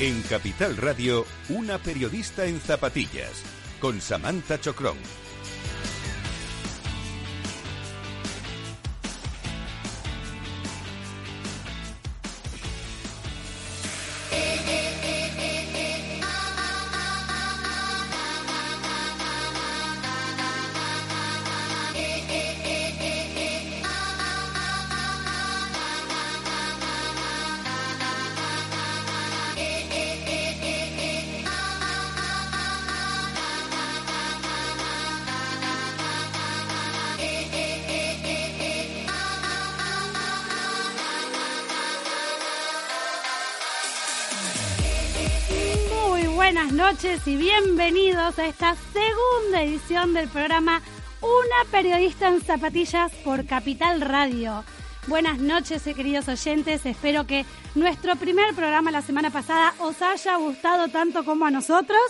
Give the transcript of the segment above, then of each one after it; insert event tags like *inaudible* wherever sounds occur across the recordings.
En Capital Radio, una periodista en zapatillas, con Samantha Chocrón. Y bienvenidos a esta segunda edición del programa Una periodista en zapatillas por Capital Radio. Buenas noches, eh, queridos oyentes. Espero que nuestro primer programa la semana pasada os haya gustado tanto como a nosotros.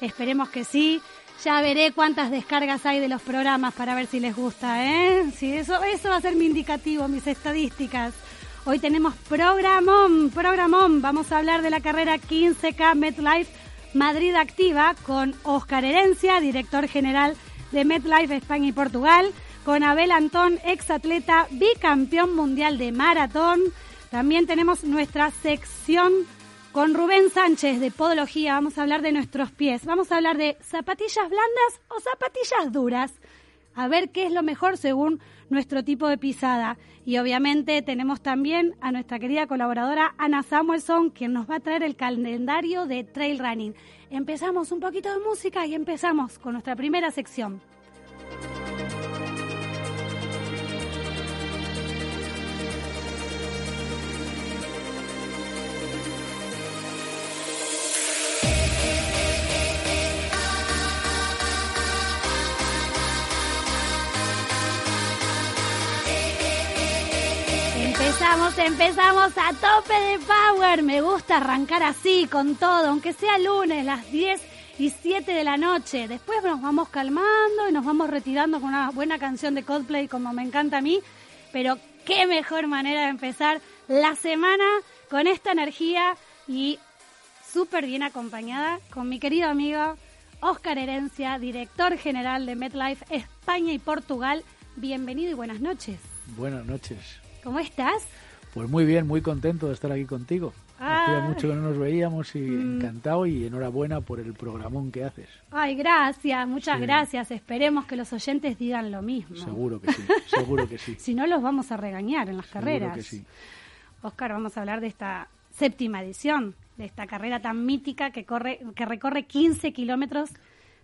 Esperemos que sí. Ya veré cuántas descargas hay de los programas para ver si les gusta, ¿eh? Sí, eso, eso va a ser mi indicativo, mis estadísticas. Hoy tenemos programón, programón. Vamos a hablar de la carrera 15K MetLife Madrid Activa con Oscar Herencia, director general de MetLife España y Portugal, con Abel Antón, exatleta bicampeón mundial de maratón. También tenemos nuestra sección con Rubén Sánchez de Podología. Vamos a hablar de nuestros pies. Vamos a hablar de zapatillas blandas o zapatillas duras. A ver qué es lo mejor según nuestro tipo de pisada. Y obviamente tenemos también a nuestra querida colaboradora Ana Samuelson, quien nos va a traer el calendario de trail running. Empezamos un poquito de música y empezamos con nuestra primera sección. Empezamos, empezamos a tope de power. Me gusta arrancar así, con todo, aunque sea lunes, las 10 y 7 de la noche. Después nos vamos calmando y nos vamos retirando con una buena canción de Coldplay, como me encanta a mí. Pero qué mejor manera de empezar la semana con esta energía y súper bien acompañada con mi querido amigo Oscar Herencia, director general de MetLife España y Portugal. Bienvenido y buenas noches. Buenas noches. ¿Cómo estás? Pues muy bien, muy contento de estar aquí contigo. Hacía mucho que no nos veíamos y mm. encantado y enhorabuena por el programón que haces. Ay, gracias, muchas gracias. Esperemos que los oyentes digan lo mismo. Seguro que sí, *laughs* seguro que sí. si no, los vamos a regañar en las carreras. Que sí. Oscar, vamos a hablar de esta séptima edición, de esta carrera tan mítica que, corre, que recorre 15 kilómetros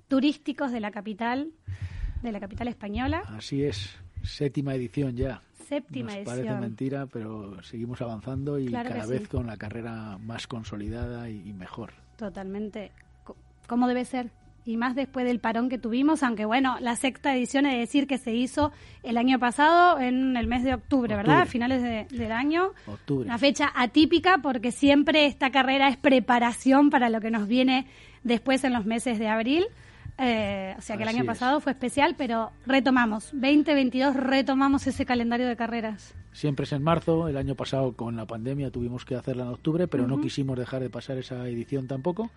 turísticos de la capital, de la capital española. Así es, séptima edición ya séptima Nos Parece mentira, pero seguimos avanzando y cada vez con la carrera más consolidada y, mejor. Totalmente. ¿Cómo debe ser? Y más después del parón que tuvimos, aunque bueno, la sexta edición es decir que se hizo el año pasado en el mes de octubre, ¿verdad? A finales del año. Octubre. Una fecha atípica porque siempre esta carrera es preparación para lo que nos viene después en los meses de abril. Eh, o sea que el año pasado fue especial, pero retomamos. 2022 retomamos ese calendario de carreras. Siempre es en marzo. El año pasado con la pandemia tuvimos que hacerla en octubre, pero no quisimos dejar de pasar esa edición tampoco.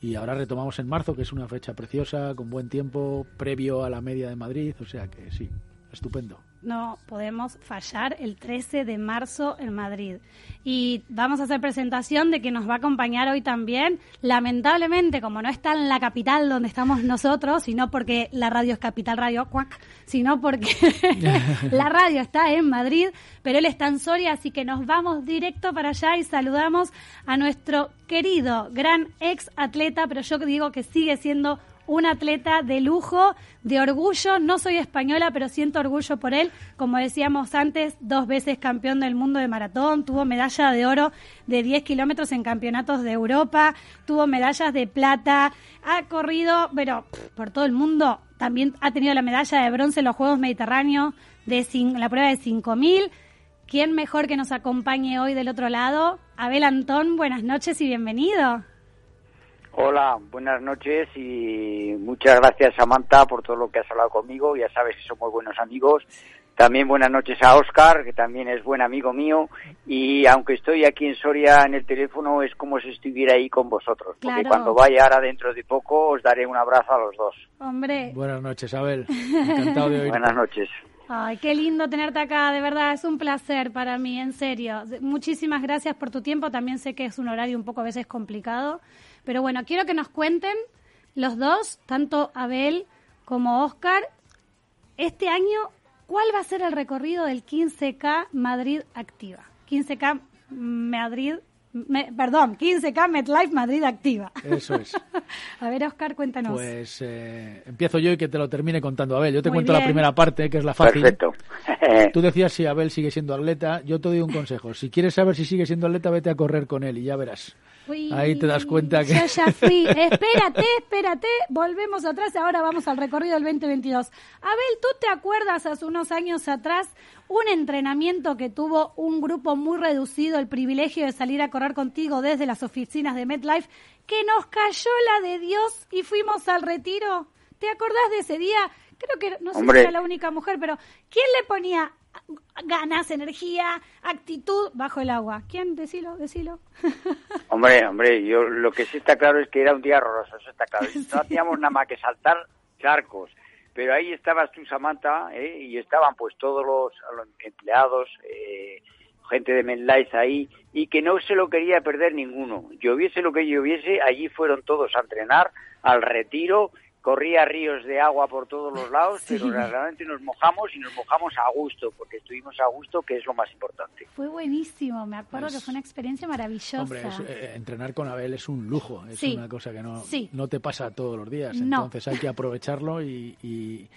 Y ahora retomamos en marzo, que es una fecha preciosa, con buen tiempo, previo a la media de Madrid. O sea que sí, estupendo no podemos fallar el 13 de marzo en Madrid. Y vamos a hacer presentación de que nos va a acompañar hoy también. Lamentablemente, como no está en la capital donde estamos nosotros, sino porque la radio es Capital Radio, cuac, sino porque *laughs* la radio está en Madrid, pero él está en Soria, así que nos vamos directo para allá y saludamos a nuestro querido, gran ex atleta, pero yo digo que sigue siendo un atleta de lujo, de orgullo. No soy española, pero siento orgullo por él. Como decíamos antes, dos veces campeón del mundo de maratón, tuvo medalla de oro de 10 kilómetros en campeonatos de Europa, tuvo medallas de plata, ha corrido, pero por todo el mundo. También ha tenido la medalla de bronce en los Juegos Mediterráneos, de la prueba de 5000. ¿Quién mejor que nos acompañe hoy del otro lado? Abel Antón, buenas noches y bienvenido. Hola, buenas noches y muchas gracias Samantha por todo lo que has hablado conmigo. Ya sabes que somos buenos amigos También buenas noches a Oscar, que también es buen amigo mío. Y aunque estoy aquí en Soria en el teléfono, es como si estuviera ahí con vosotros. Porque cuando vaya ahora dentro de poco, os daré un abrazo a los dos. Hombre. Buenas noches, Abel. *laughs* Encantado de oírte. Buenas noches. Ay, qué lindo tenerte acá, de verdad, es un placer para mí, en serio. Muchísimas gracias por tu tiempo, también sé que es un horario un poco a veces complicado, pero bueno, quiero que nos cuenten los dos, tanto Abel como Oscar, este año ¿Cuál va a ser el recorrido del 15K Madrid Activa? 15K Madrid, perdón, 15K MetLife Madrid Activa. Eso es. *laughs* a ver, Oscar, cuéntanos. Pues eh, empiezo yo y que te lo termine contando Abel. Yo te cuento la primera parte, que es la fácil. Perfecto. *laughs* Tú decías si Abel sigue siendo atleta. Yo te doy un consejo. Si quieres saber si sigue siendo atleta, vete a correr con él y ya verás. Ahí te das cuenta que... Yo ya fui. *laughs* espérate, espérate. Volvemos atrás. Ahora vamos al recorrido del 2022. Abel, ¿tú te acuerdas hace unos años atrás un entrenamiento que tuvo un grupo muy reducido, el privilegio de salir a correr contigo desde las oficinas de MetLife, que nos cayó la de Dios y fuimos al retiro? ¿Te acordás de ese día? Creo que no sé si era la única mujer, pero ¿quién le ponía ganas, energía, actitud bajo el agua. ¿Quién? Decilo, decilo. *laughs* hombre, hombre, yo lo que sí está claro es que era un día horroroso, eso está claro. *laughs* No hacíamos nada más que saltar charcos. Pero ahí estabas tú, Samantha, ¿eh? y estaban pues todos los, empleados, eh, gente de MetLife ahí, y que no se lo quería perder ninguno. Lloviese lo que lloviese, allí fueron todos a entrenar, al retiro, corría ríos de agua por todos los lados, *laughs* pero realmente nos mojamos y nos mojamos a gusto, porque estuvimos a gusto, que es lo más importante. Fue buenísimo, me acuerdo que fue una experiencia maravillosa. Hombre, eh, entrenar con Abel es un lujo, es una cosa que no, no te pasa todos los días, entonces hay que aprovecharlo y,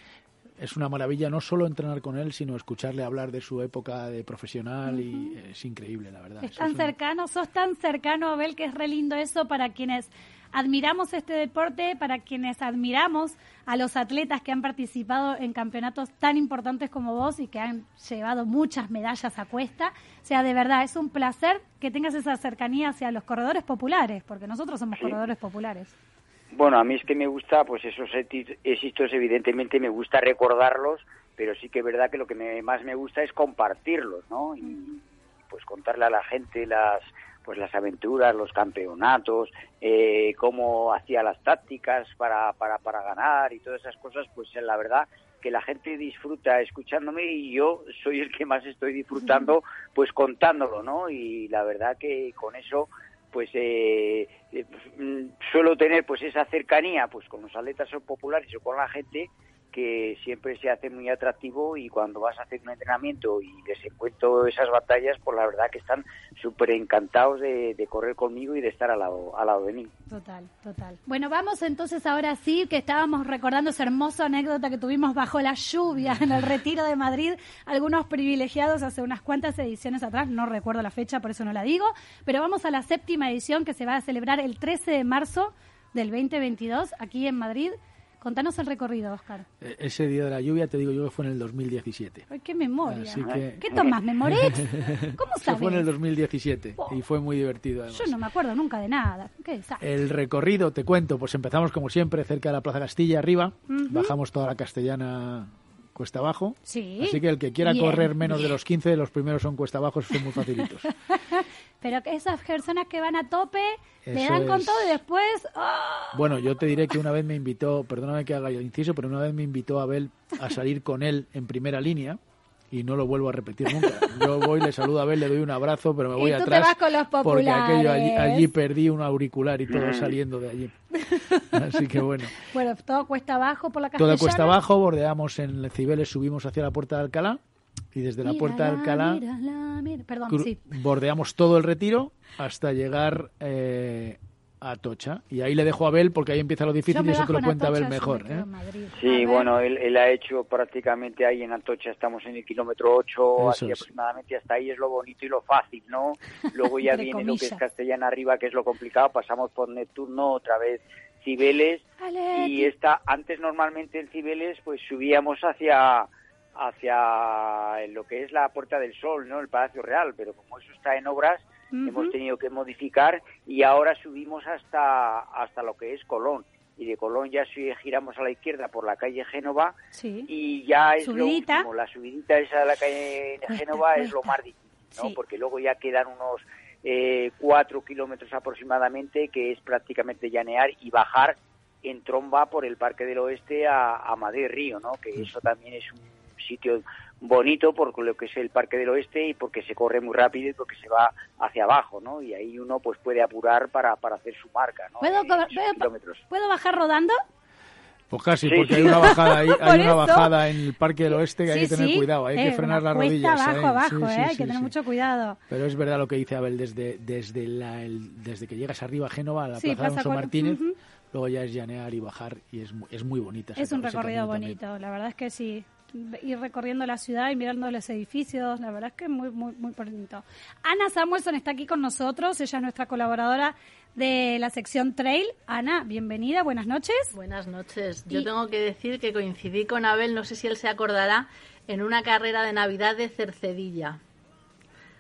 es una maravilla no solo entrenar con él, sino escucharle hablar de su época de profesional y es increíble, la verdad. Es tan cercano, sos tan cercano, Abel, que es re lindo eso para quienes admiramos este deporte, para quienes admiramos a los atletas que han participado en campeonatos tan importantes como vos y que han llevado muchas medallas a cuesta. O sea, de verdad, es un placer que tengas esa cercanía hacia los corredores populares, porque nosotros somos corredores populares. Bueno, a mí es que me gusta, pues esos éxitos, evidentemente me gusta recordarlos, pero sí que es verdad que lo que más me gusta es compartirlos, ¿no? Y pues contarle a la gente las pues las aventuras, los campeonatos, eh, cómo hacía las tácticas para, para, para ganar y todas esas cosas, pues la verdad que la gente disfruta escuchándome y yo soy el que más estoy disfrutando *laughs* pues contándolo, ¿no? Y la verdad que con eso pues eh, eh, suelo tener pues esa cercanía pues con los atletas populares o con la gente que siempre se hace muy atractivo y cuando vas a hacer un entrenamiento y les encuentro esas batallas, pues la verdad que están súper encantados de, correr conmigo y de estar al lado, al lado de mí. Total, total. Bueno, vamos entonces ahora sí, que estábamos recordando esa hermosa anécdota que tuvimos bajo la lluvia en el retiro de Madrid, algunos privilegiados hace unas cuantas ediciones atrás, no recuerdo la fecha, por eso no la digo, pero vamos a la séptima edición que se va a celebrar el 13 de marzo del 2022 aquí en Madrid. Contanos el recorrido, Oscar. E, ese día de la lluvia, te digo yo que fue en el 2017. Ay, qué memoria. ¿Qué tomas, Memorex? *laughs* ¿Cómo sabes? fue en el 2017 y fue muy divertido. Yo no me acuerdo nunca de nada. ¿Qué el recorrido, te cuento, pues empezamos como siempre cerca de la Plaza Castilla, arriba. Bajamos toda la castellana cuesta abajo. Sí. Así que el que quiera correr menos de los 15, los primeros son cuesta abajo, son muy facilitos. *laughs* Pero que esas personas que van a tope le dan con todo y después. ¡ah! Bueno, yo te diré que una vez me invitó, perdóname que haga yo inciso, pero una vez me invitó a Abel a salir con él en primera línea y no lo vuelvo a repetir nunca. Yo voy, le saludo a Abel, le doy un abrazo, pero me voy y tú atrás. Te vas con los porque aquello allí, perdí un auricular y todo saliendo de allí. *laughs* Así que bueno. Bueno, todo cuesta abajo por la castellana. Todo cuesta abajo, bordeamos en Cibeles, subimos hacia la puerta de Alcalá y desde la puerta de Alcalá bordeamos todo el retiro hasta llegar eh, a Tocha. Y ahí le dejo a Abel porque ahí empieza lo difícil y eso te lo cuenta Abel mejor. ¿eh? Sí, bueno, él, ha hecho prácticamente ahí en Atocha, estamos en el kilómetro 8, así aproximadamente hasta ahí es lo bonito y lo fácil, ¿no? *laughs* Luego ya viene lo que es Castellana arriba, que es lo complicado, pasamos por Neptuno, otra vez Cibeles, y está antes normalmente en Cibeles pues subíamos hacia hacia lo que es la Puerta del Sol, ¿no? El Palacio Real, pero como eso está en obras, hemos tenido que modificar y ahora subimos hasta hasta lo que es Colón y de Colón ya giramos a la izquierda por la calle Génova Sí. y ya es Subidita. lo último, la subidita esa de la calle Cuesta, Génova es lo más difícil, ¿no? Sí. Porque luego ya quedan unos eh, cuatro kilómetros aproximadamente, que es prácticamente llanear y bajar en tromba por el Parque del Oeste a, a Madrid Río, ¿no? Que eso también es un sitio bonito por lo que es el Parque del Oeste y porque se corre muy rápido y porque se va hacia abajo, ¿no? Y ahí uno pues puede apurar para, para hacer su marca, ¿no? ¿Puedo, puedo- kilómetros. ¿Puedo bajar rodando? Pues casi, Sí, porque sí. hay una bajada, ahí, *laughs* hay una bajada en el Parque del Oeste que hay que tener sí. cuidado, hay Eh, que frenar una las rodillas. abajo, ¿eh? abajo, Sí, ¿eh? sí, hay que sí, tener sí. mucho cuidado. Pero es verdad lo que dice Abel, desde, desde, la, el- desde que llegas arriba a Génova, a la Sí, Plaza Alonso Martínez, luego ya es llanear y bajar y es, es muy bonita. Es un recorrido también. bonito, la verdad es que sí. Ir recorriendo la ciudad y mirando los edificios, la verdad es que es muy, muy, muy bonito. Ana Samuelson está aquí con nosotros, ella es nuestra colaboradora de la sección Trail. Ana, bienvenida, buenas noches. Buenas noches. Yo Y- tengo que decir que coincidí con Abel, no sé si él se acordará, en una carrera de Navidad de Cercedilla.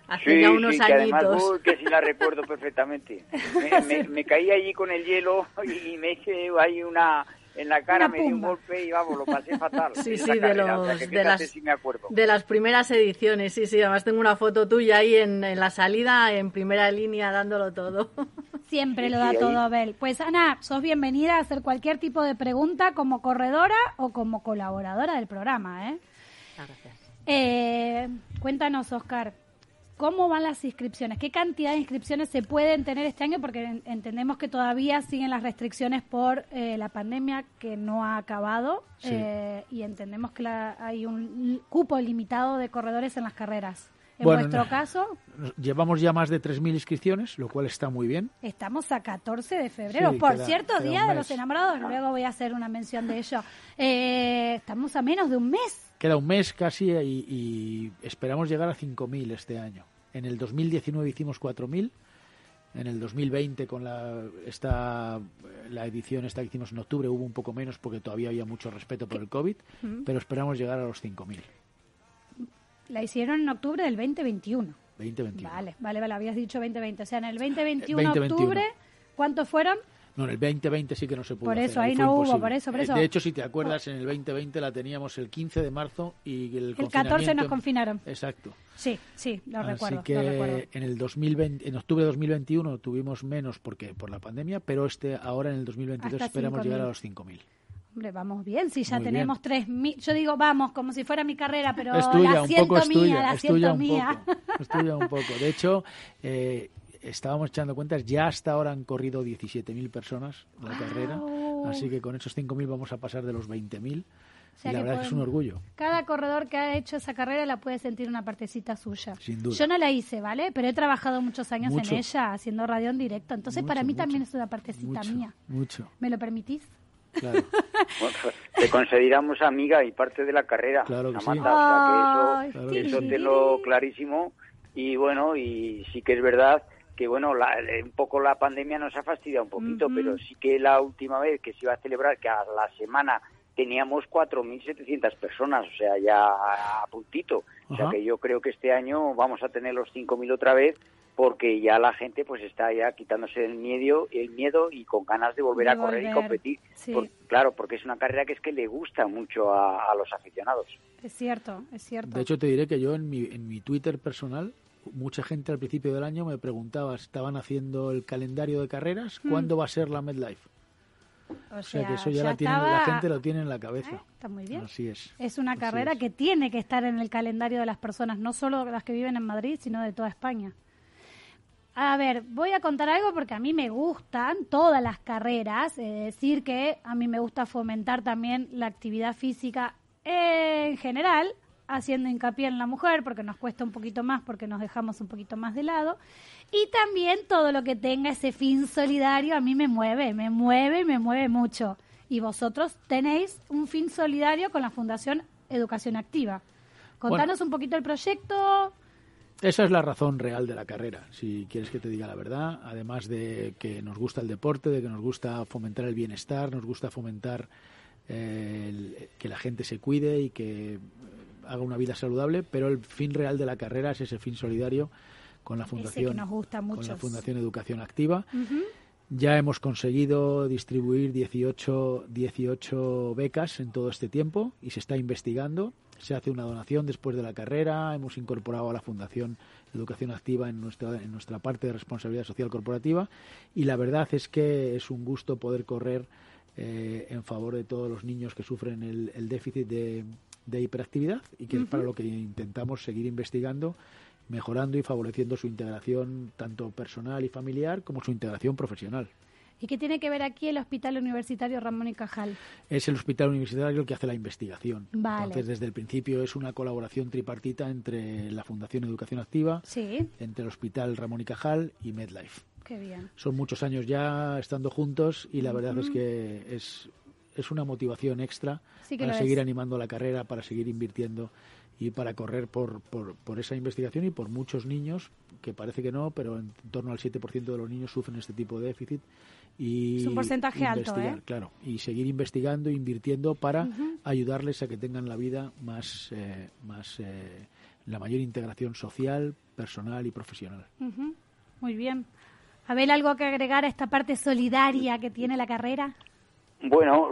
Hace Sí, ya unos sí, que además, añitos. uy, que sí la recuerdo perfectamente. *laughs* Me, me- me caí allí con el hielo y me hice ahí una en la cara, me dio un golpe y vamos, lo pasé fatal. *laughs* Sí, sí, de, carrera, o sea, los, que de, las, si me acuerdo. de las primeras ediciones. Sí, sí, además tengo una foto tuya ahí en, en la salida, en primera línea, dándolo todo. *laughs* Siempre Sí, lo da sí, ahí. todo Abel. Pues Ana, sos bienvenida a hacer cualquier tipo de pregunta como corredora o como colaboradora del programa. ¿eh? Gracias. Eh, cuéntanos, Oscar, ¿cómo van las inscripciones? ¿Qué cantidad de inscripciones se pueden tener este año? Porque en- entendemos que todavía siguen las restricciones por eh, la pandemia que no ha acabado Sí. eh, y entendemos que la- hay un cupo limitado de corredores en las carreras. En Bueno, vuestro caso, Llevamos ya más de 3.000 inscripciones, lo cual está muy bien. Estamos a 14 de febrero. Sí, Por queda- cierto, queda Día de los Enamorados. Luego voy a hacer una mención de ello. Eh, estamos a menos de un mes. Queda un mes casi y, y esperamos llegar a 5.000 este año. En el 2019 hicimos 4.000. En el 2020 con la esta la edición esta que hicimos en octubre hubo un poco menos porque todavía había mucho respeto por el COVID, pero esperamos llegar a los 5.000. La hicieron en octubre del 2021. 2021. Vale, vale, vale. Habías dicho 2020. O sea, en el 2021, 2021. octubre, ¿cuántos fueron? No, en el 2020 sí que no se pudo Por hacer, eso, ahí fue no hubo, por eso, por Eh, eso. De hecho, si te acuerdas, en el 2020 la teníamos el 15 de marzo y el, El 14 nos confinaron. Exacto. Sí, sí, lo Así recuerdo. que lo recuerdo. en el 2020, en octubre de 2021 tuvimos menos porque por la pandemia, pero este ahora en el 2022 Hasta esperamos 5.000. llegar a los 5.000. Hombre, vamos bien, si ya Muy tenemos 3.000. Yo digo, vamos, como si fuera mi carrera, pero es tuya, la un siento poco es mía, la es siento un mía. poco, un poco. De hecho, eh, estábamos echando cuentas, ya hasta ahora han corrido 17.000 personas la carrera, así que con esos 5.000 vamos a pasar de los 20.000 O sea la verdad que es un orgullo. Cada corredor que ha hecho esa carrera la puede sentir una partecita suya. Sin duda. Yo no la hice, ¿vale? Pero he trabajado muchos años Mucho. en ella, haciendo radio en directo. Entonces, Mucho, para mí mucho, también es una partecita mía. Mucho, ¿Me lo permitís? Claro. *laughs* Bueno, te consideramos amiga y parte de la carrera, Claro que sí. Samantha, o sea que Ay, eso, Claro que eso sí. tenlo clarísimo y bueno, y sí que es verdad que bueno, la- un poco la pandemia nos ha fastidiado un poquito, pero sí que la última vez que se iba a celebrar, que a la semana teníamos 4.700 personas, o sea, ya a puntito. O sea que yo creo que este año vamos a tener los 5.000 otra vez porque ya la gente pues está ya quitándose el miedo, el miedo y con ganas de volver De a correr y competir. sí. Por- claro, porque es una carrera que es que le gusta mucho a, a los aficionados. Es cierto, es cierto. De hecho, te diré que yo en mi, en mi Twitter personal, mucha gente al principio del año me preguntaba, estaban haciendo el calendario de carreras, Hmm. ¿cuándo va a ser la MedLife? o O sea, que eso ya, la, tiene, estaba- la gente lo tiene en la cabeza. ¿Eh? Está muy bien. Así es. Es una Así carrera es. que tiene que estar en el calendario de las personas, no solo las que viven en Madrid, sino de toda España. A ver, voy a contar algo porque a mí me gustan todas las carreras, es decir que a mí me gusta fomentar también la actividad física en general, haciendo hincapié en la mujer porque nos cuesta un poquito más, porque nos dejamos un poquito más de lado, y también todo lo que tenga ese fin solidario a mí me mueve, me mueve, me mueve mucho. Y vosotros tenéis un fin solidario con la Fundación Educación Activa. Contanos un poquito el proyecto. Esa es la razón real de la carrera, si quieres que te diga la verdad. Además de que nos gusta el deporte, de que nos gusta fomentar el bienestar, nos gusta fomentar eh, el- que la gente se cuide y que eh, haga una vida saludable, pero el fin real de la carrera es ese fin solidario con la que Fundación, nos gusta con la Fundación Educación Activa. Ya hemos conseguido distribuir 18, 18 becas en todo este tiempo y se está investigando. Se hace una donación después de la carrera. Hemos incorporado a la Fundación Educación Activa en nuestra, en nuestra parte de responsabilidad social corporativa. Y la verdad es que es un gusto poder correr eh, en favor de todos los niños que sufren el, déficit de, hiperactividad y que es para lo que intentamos seguir investigando mejorando y favoreciendo su integración tanto personal y familiar como su integración profesional. ¿Y qué tiene que ver aquí el Hospital Universitario Ramón y Cajal? Es el Hospital Universitario el que hace la investigación. Entonces, desde el principio es una colaboración tripartita entre la Fundación Educación Activa, entre el Hospital Ramón y Cajal y MedLife. Qué bien. Son muchos años ya estando juntos y la verdad es que es, es una motivación extra para seguir animando la carrera, para seguir invirtiendo y para correr por, por, por, esa investigación y por muchos niños, que parece que no, pero en torno al 7% de los niños sufren este tipo de déficit. Y es un porcentaje alto, ¿eh? Claro, y seguir investigando, invirtiendo para ayudarles a que tengan la vida más, eh, más eh, la mayor integración social, personal y profesional. Muy bien. Abel, ¿algo que agregar a esta parte solidaria que tiene la carrera? Bueno,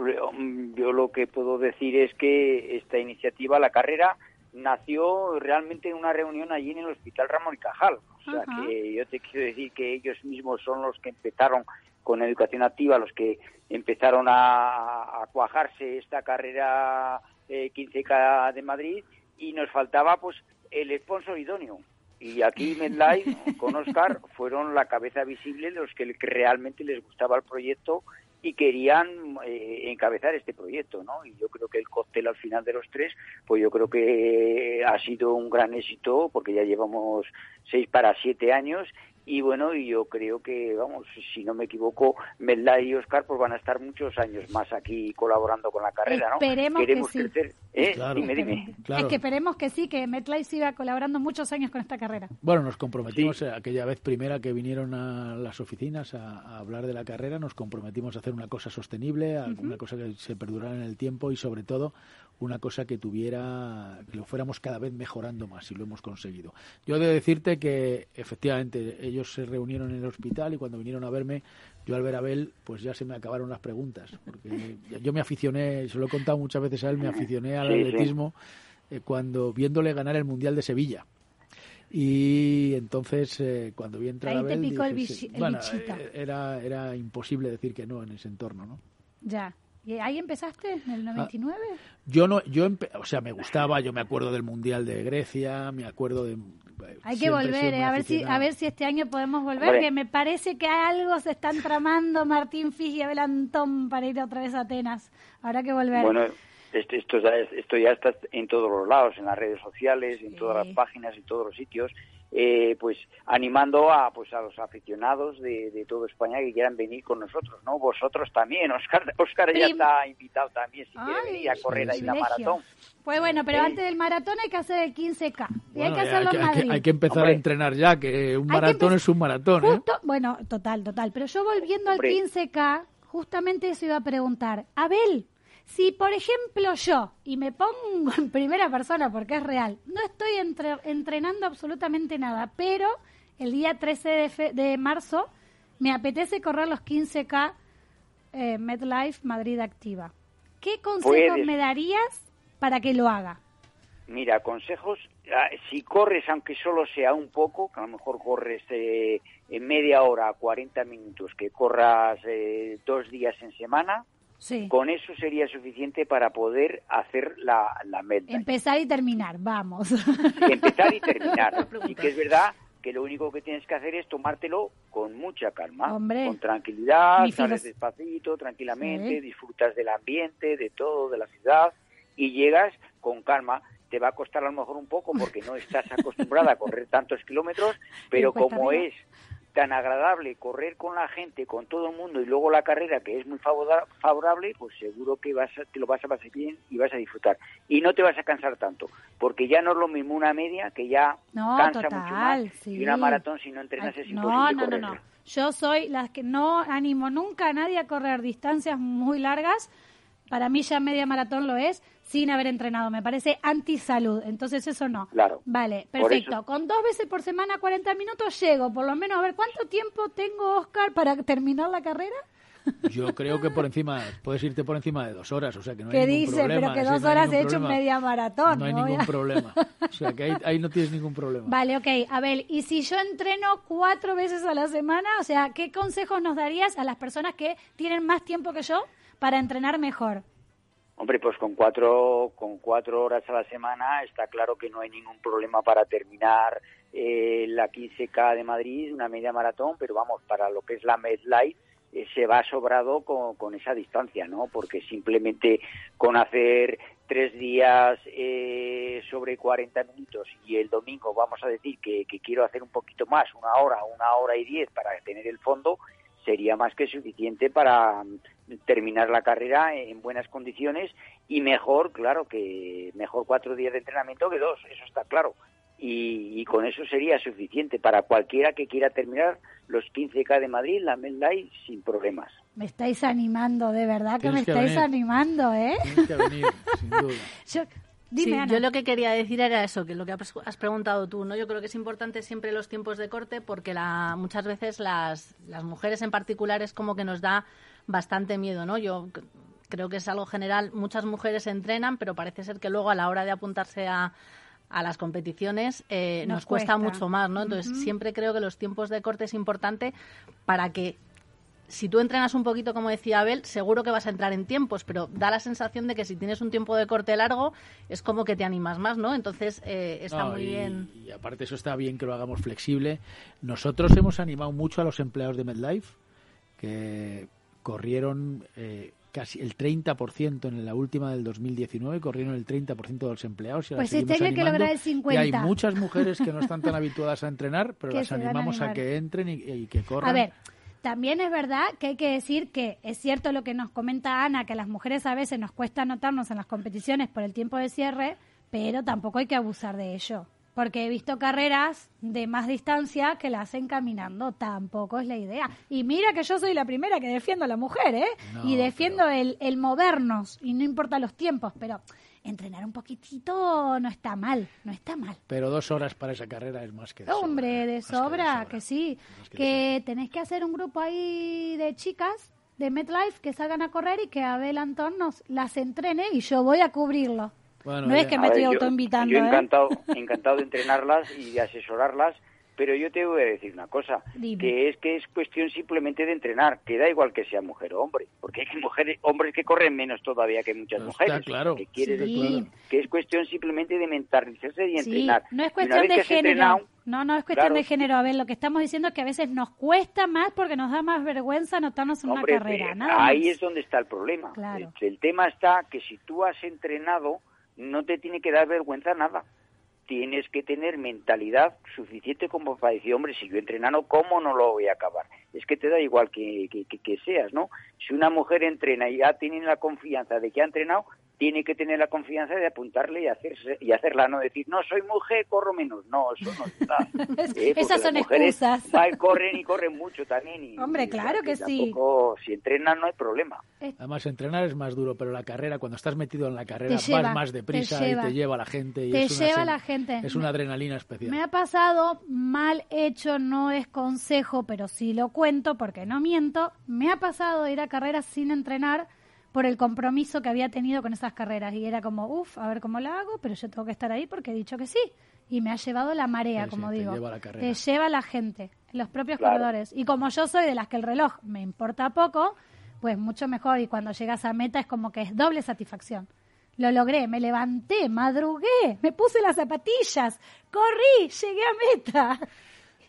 yo lo que puedo decir es que esta iniciativa, la carrera, nació realmente en una reunión allí en el Hospital Ramón y Cajal. O sea que yo te quiero decir que ellos mismos son los que empezaron con educación activa, los que empezaron a, cuajarse esta carrera 15K eh, de Madrid y nos faltaba pues el sponsor idóneo. Y aquí *laughs* MedLife con Oscar fueron la cabeza visible de los que realmente les gustaba el proyecto y querían eh, encabezar este proyecto, ¿no? Y yo creo que el cóctel al final de los tres, pues yo creo que ha sido un gran éxito porque ya llevamos seis para siete años y bueno, y yo creo que, vamos, si no me equivoco, Melda y Oscar pues van a estar muchos años más aquí colaborando con la carrera, ¿no? Esperemos que sí. ¿Eh? dime, dime. Es que esperemos que sí, que MetLife siga colaborando muchos años con esta carrera. Bueno, nos comprometimos aquella vez primera que vinieron a las oficinas a, hablar de la carrera, nos comprometimos a hacer una cosa sostenible, una cosa que se perdurara en el tiempo y sobre todo una cosa que tuviera, que lo fuéramos cada vez mejorando más y lo hemos conseguido. Yo he de decirte que efectivamente ellos se reunieron en el hospital y cuando vinieron a verme, yo al ver a Abel, pues ya se me acabaron las preguntas, porque yo me aficioné, se lo he contado muchas veces a él, me aficioné al atletismo eh, cuando viéndole ganar el Mundial de Sevilla. Y entonces, eh, cuando vi entrar a Abel, eh, era, era imposible decir que no en ese entorno, ¿no? Ya. ¿Y ahí empezaste, en el 99? Ah, yo no, yo, o sea, me gustaba, yo me acuerdo del Mundial de Grecia, me acuerdo de... Hay que volver, eh, a ver si a ver si este año podemos volver, que me parece que algo se están tramando Martín Fiji y Abel Antón para ir otra vez a Atenas. Habrá que volver. Bueno, esto, esto, ya, esto ya está en todos los lados, en las redes sociales, en todas las páginas, en todos los sitios. Eh, pues animando a pues a los aficionados de, de todo España que quieran venir con nosotros, ¿no? Vosotros también, Oscar, Oscar *laughs* ya está invitado también si quiere venir a correr ahí la maratón. Pues bueno, pero antes del maratón hay que hacer el 15K. Y hay que hacerlo en Madrid. Hay que, empezar a entrenar ya, que un maratón es un maratón. ¿eh? Bueno, total, total. Pero yo volviendo al 15K, justamente eso iba a preguntar. Abel, si, por ejemplo, yo, y me pongo en primera persona porque es real, no estoy entrenando absolutamente nada, pero el día 13 de, marzo me apetece correr los 15K eh, MedLife Madrid Activa. ¿Qué consejos me darías para que lo haga? Mira, consejos, ah, si corres, aunque solo sea un poco, que a lo mejor corres eh, en media hora, 40 minutos, que corras eh, dos días en semana, con eso sería suficiente para poder hacer la, la. Empezar y terminar, vamos. empezar y terminar. *laughs* y que es verdad que lo único que tienes que hacer es tomártelo con mucha calma, con tranquilidad, sales despacito, tranquilamente, disfrutas del ambiente, de todo, de la ciudad y llegas con calma. Te va a costar a lo mejor un poco porque no estás acostumbrada a correr tantos kilómetros, *laughs* pero como es tan agradable correr con la gente, con todo el mundo y luego la carrera que es muy favorable, pues seguro que vas te lo vas a pasar bien y vas a disfrutar. Y no te vas a cansar tanto, porque ya no es lo mismo una media que ya cansa mucho más y una maratón si no entrenas es imposible no, no, no. Yo soy las que no animo nunca a nadie a correr distancias muy largas. Para mí ya media maratón lo es, sin haber entrenado. Me parece antisalud. Entonces eso no. Claro. Vale, perfecto. Con dos veces por semana, 40 minutos, llego. Por lo menos, a ver, ¿cuánto tiempo tengo, Oscar, para terminar la carrera? *laughs* Yo creo que por encima, puedes irte por encima de dos horas, o sea que no hay ¿Qué ningún dice? problema. Pero que sí, dos no hay horas ningún he hecho problema. media maratón. No hay ¿no? ningún problema. O sea que ahí, ahí no tienes ningún problema. Vale, ok. Abel, y si yo entreno cuatro veces a la semana, o sea, ¿qué consejos nos darías a las personas que tienen más tiempo que yo para entrenar mejor? Hombre, pues con cuatro, con cuatro horas a la semana está claro que no hay ningún problema para terminar eh, la 15K de Madrid, una media maratón, pero vamos, para lo que es la MedLife eh, se va sobrado con, esa distancia, ¿no? Porque simplemente con hacer tres días eh, sobre 40 minutos y el domingo vamos a decir que, que quiero hacer un poquito más, una hora, una hora y diez para tener el fondo, sería más que suficiente para mm, terminar la carrera en buenas condiciones y mejor, claro, que mejor cuatro días de entrenamiento que dos, eso está claro. Y, y con eso sería suficiente para cualquiera que quiera terminar los 15K de Madrid, la Medlife, sin problemas. Me estáis animando, de verdad que me que estáis venir. animando, ¿eh? Tienes que venir, sin duda. *laughs* Yo, dime, Sí, Ana. yo lo que quería decir era eso, que lo que has preguntado tú, ¿no? Yo creo que es importante siempre los tiempos de corte porque la, muchas veces las, las mujeres en particular es como que nos da bastante miedo, ¿no? Yo creo que es algo general, muchas mujeres entrenan, pero parece ser que luego a la hora de apuntarse a, a las competiciones eh, Nos nos, cuesta, cuesta. mucho más, ¿no? Entonces siempre creo que los tiempos de corte es importante para que si tú entrenas un poquito, como decía Abel, seguro que vas a entrar en tiempos, pero da la sensación de que si tienes un tiempo de corte largo, es como que te animas más, ¿no? Entonces eh, está No, muy y, bien. Y aparte eso está bien que lo hagamos flexible. Nosotros hemos animado mucho a los empleados de MedLife que corrieron eh, casi el 30% en la última del 2019, corrieron el 30% de los empleados. Y Pues este año hay que lograr el 50. Y hay muchas mujeres que no están tan *laughs* habituadas a entrenar, pero Que las a animamos a, que entren y, y que corran. A ver, también es verdad que hay que decir que es cierto lo que nos comenta Ana, que a las mujeres a veces nos cuesta anotarnos en las competiciones por el tiempo de cierre, pero tampoco hay que abusar de ello. Porque he visto carreras de más distancia que la hacen caminando, tampoco es la idea. Y mira que yo soy la primera que defiendo a la mujer, ¿eh? No, y defiendo el, el movernos, y no importa los tiempos, pero entrenar un poquitito no está mal, no está mal. Pero dos horas para esa carrera es más que de sobra, Hombre, de más que sobra, que, sí. Que de Que tenés que hacer un grupo ahí de chicas de MetLife que salgan a correr y que Abel Antón nos las entrene y yo voy a cubrirlo. Bueno, no es que me estoy autoinvitando, Yo ¿eh? encantado, encantado de entrenarlas y de asesorarlas, pero yo te voy a decir una cosa, Dime. que es que es cuestión simplemente de entrenar, que da igual que sea mujer o hombre, porque hay que *laughs* mujeres, hombres que corren menos todavía que muchas No, está mujeres. claro. Que quiere Sí. decir que es cuestión simplemente de mentalizarse y Sí, entrenar. no es cuestión de género. No, no es cuestión Claro. de género. A ver, lo que estamos diciendo es que a veces nos cuesta más porque nos da más vergüenza anotarnos en Hombre, una carrera. Nada ahí es donde está el problema. Claro. El, el tema está que si tú has entrenado, no te tiene que dar vergüenza nada. Tienes que tener mentalidad suficiente como para decir, hombre, si yo he entrenado, ¿cómo no lo voy a acabar? Es que te da igual que, que, que- que seas, ¿no? Si una mujer entrena y ya tiene la confianza de que ha entrenado, tiene que tener la confianza de apuntarle y hacerse y hacerla, no decir, no, soy mujer, corro menos. No, eso no está. *laughs* Eh, Esas son las mujeres excusas. corren y corren mucho también. Y, Hombre, y, claro que sí. si entrenan no hay problema. Además, entrenar es más duro, pero la carrera, cuando estás metido en la carrera, lleva, vas más deprisa te lleva. y te lleva la gente. Y Te es una lleva sen- la gente. Es una adrenalina especial. Me ha pasado mal hecho, no es consejo, pero sí lo cuento porque no miento. Me ha pasado ir a carreras sin entrenar por el compromiso que había tenido con esas carreras. Y era como, uff, a ver cómo la hago, pero yo tengo que estar ahí porque he dicho que sí. Y me ha llevado la marea, Sí, sí, como te digo. lleva la carrera. Te lleva la gente, los propios Claro. corredores. Y como yo soy de las que el reloj me importa poco, pues mucho mejor. Y cuando llegas a meta es como que es doble satisfacción. Lo logré, me levanté, madrugué, me puse las zapatillas, corrí, llegué a meta.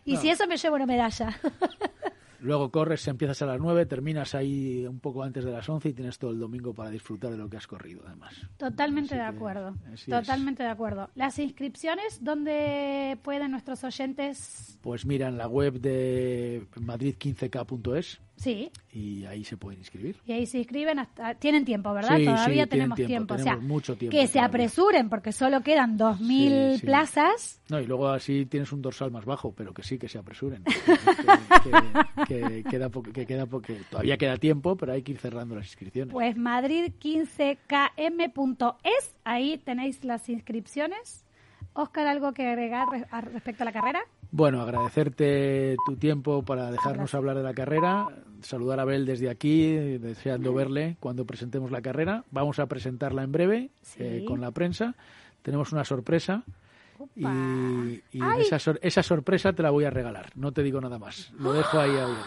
Y No. si eso me llevo una medalla. *laughs* Luego corres, empiezas a las 9, terminas ahí un poco antes de las 11 y tienes todo el domingo para disfrutar de lo que has corrido, además. Totalmente Así de que, acuerdo. es. Totalmente de acuerdo. Las inscripciones, ¿dónde pueden nuestros oyentes? Pues mira, en la web de madrid15k.es Sí. Y ahí se pueden inscribir. Y ahí se inscriben, hasta, tienen tiempo, ¿verdad? Sí, todavía sí, tenemos tiempo, tiempo. O tenemos sea, mucho tiempo que se todavía. apresuren porque solo quedan 2.000 Sí, plazas. No, y luego así tienes un dorsal más bajo, pero que sí, que se apresuren. *laughs* que, que- que queda po- que queda po- que todavía queda tiempo, pero hay que ir cerrando las inscripciones. Pues madrid15km.es, ahí tenéis las inscripciones. Oscar, ¿algo que agregar respecto a la carrera? Bueno, agradecerte tu tiempo para dejarnos Gracias. hablar de la carrera, saludar a Abel desde aquí, deseando verle cuando presentemos la carrera. Vamos a presentarla en breve Sí. eh, con la prensa. Tenemos una sorpresa y, esa, sor- esa sorpresa te la voy a regalar. No te digo nada más. Lo dejo ahí abierto.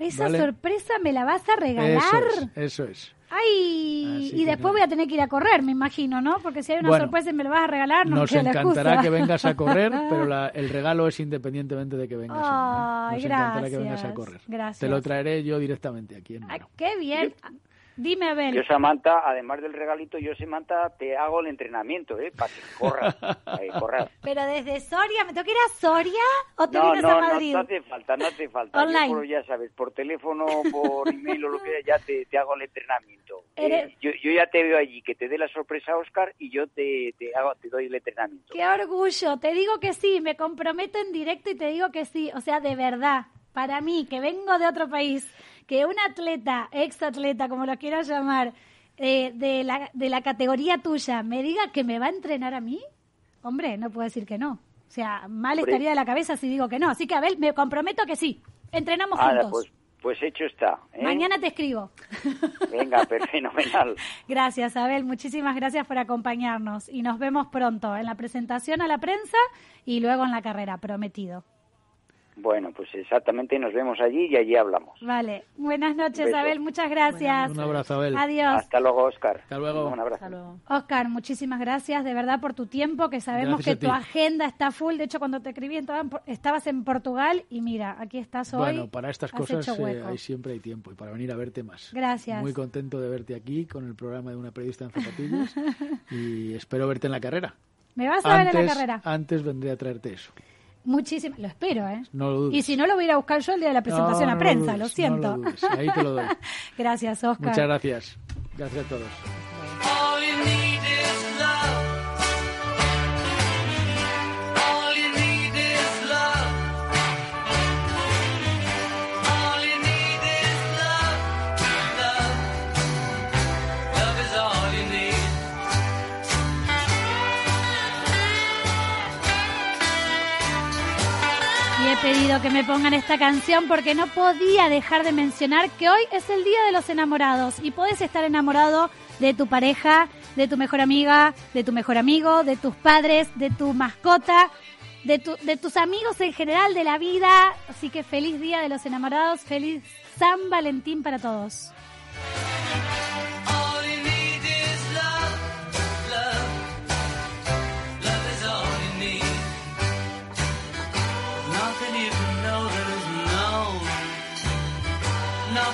Esa Vale. sorpresa me la vas a regalar. Eso es, eso es. Ay, Así y después voy a tener que ir a correr, me imagino, ¿no? Porque si hay una Bueno, sorpresa y me lo vas a regalar, no Nos encantará que vengas a correr, *laughs* pero la- el regalo es independientemente de que vengas. ¿eh? Ay, Nos encantará que vengas gracias, a correr. gracias. Te lo traeré yo directamente aquí en Ay, qué bien. Dime, Abel. Yo, Samantha, además del regalito, yo, Samantha, te hago el entrenamiento, ¿eh? Para que corras, para que corras. *laughs* Pero desde Soria, ¿me tengo que ir a Soria o te No, vienes no, a no, Madrid? no hace falta, no hace falta. Online. Yo, por- ya sabes, por teléfono, por email o lo que sea, ya te, te hago el entrenamiento. Eres- Eh, yo, yo ya te veo allí, que te dé la sorpresa, Oscar, y yo te, te, hago, te doy el entrenamiento. Qué orgullo. Te digo que sí, me comprometo en directo y te digo que sí. O sea, de verdad, para mí, que vengo de otro país, que un atleta, ex atleta, como lo quieras llamar, eh, de, la, de la categoría tuya, me diga que me va a entrenar a mí, hombre, no puedo decir que no. O sea, mal estaría de la cabeza si digo que no. Así que, Abel, me comprometo que sí. Entrenamos Ahora, juntos. pues, pues hecho está. ¿eh? Mañana te escribo. *laughs* Venga, fenomenal. Gracias, Abel. Muchísimas gracias por acompañarnos. Y nos vemos pronto en la presentación a la prensa y luego en la carrera, prometido. Bueno, pues exactamente nos vemos allí y allí hablamos. Vale. Buenas noches, Beso. Abel. Muchas gracias. Un abrazo, Abel. Adiós. Hasta luego, Oscar. Hasta luego. Un abrazo. Hasta luego. Oscar, muchísimas gracias de verdad por tu tiempo, que sabemos Gracias que tu agenda está full. De hecho, cuando te escribí estabas en Portugal y mira, aquí estás hoy. Bueno, para estas cosas eh, hay siempre hay tiempo y para venir a verte más. Gracias. Muy contento de verte aquí con el programa de una periodista en zapatillas *laughs* y espero verte en la carrera. Me vas a ver en la carrera. antes vendré a traerte eso. Muchísimas. Lo espero, ¿eh? No lo dudes. Y si no, lo voy a ir a buscar yo el día de la presentación No, a prensa, dudes, lo siento. No lo dudes. Ahí te lo doy. *laughs* gracias, Oscar. Muchas gracias. Gracias a todos. Pedido que me pongan esta canción porque no podía dejar de mencionar que hoy es el Día de los Enamorados y puedes estar enamorado de tu pareja, de tu mejor amiga, de tu mejor amigo, de tus padres, de tu mascota, de tus amigos en general, de la vida. Así que feliz Día de los Enamorados, feliz San Valentín para todos.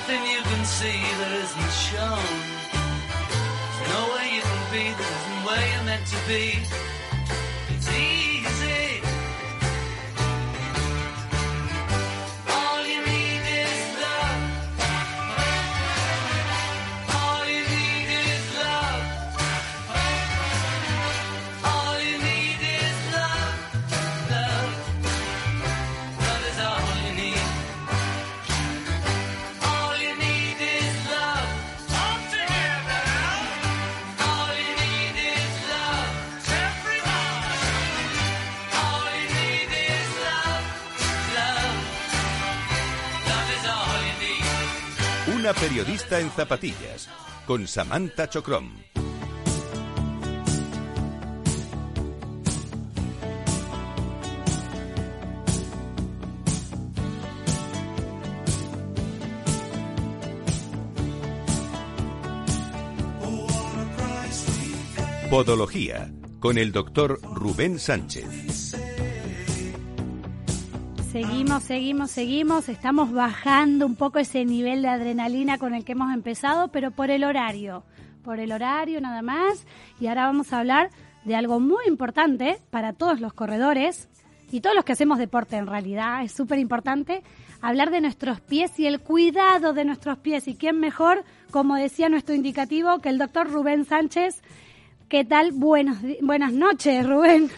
Nothing you can see that isn't shown. There's nowhere you can be that isn't where you're meant to be. Periodista en zapatillas con Samantha Chocrom. Podología con el doctor Rubén Sánchez. Seguimos, seguimos, seguimos. Estamos bajando un poco ese nivel de adrenalina con el que hemos empezado, pero por el horario. Por el horario nada más. Y ahora vamos a hablar de algo muy importante para todos los corredores y todos los que hacemos deporte en realidad. Es súper importante. hablar de nuestros pies y el cuidado de nuestros pies. ¿Y quién mejor, como decía nuestro indicativo, que el doctor Rubén Sánchez? ¿Qué tal? Buenos, buenas noches, Rubén.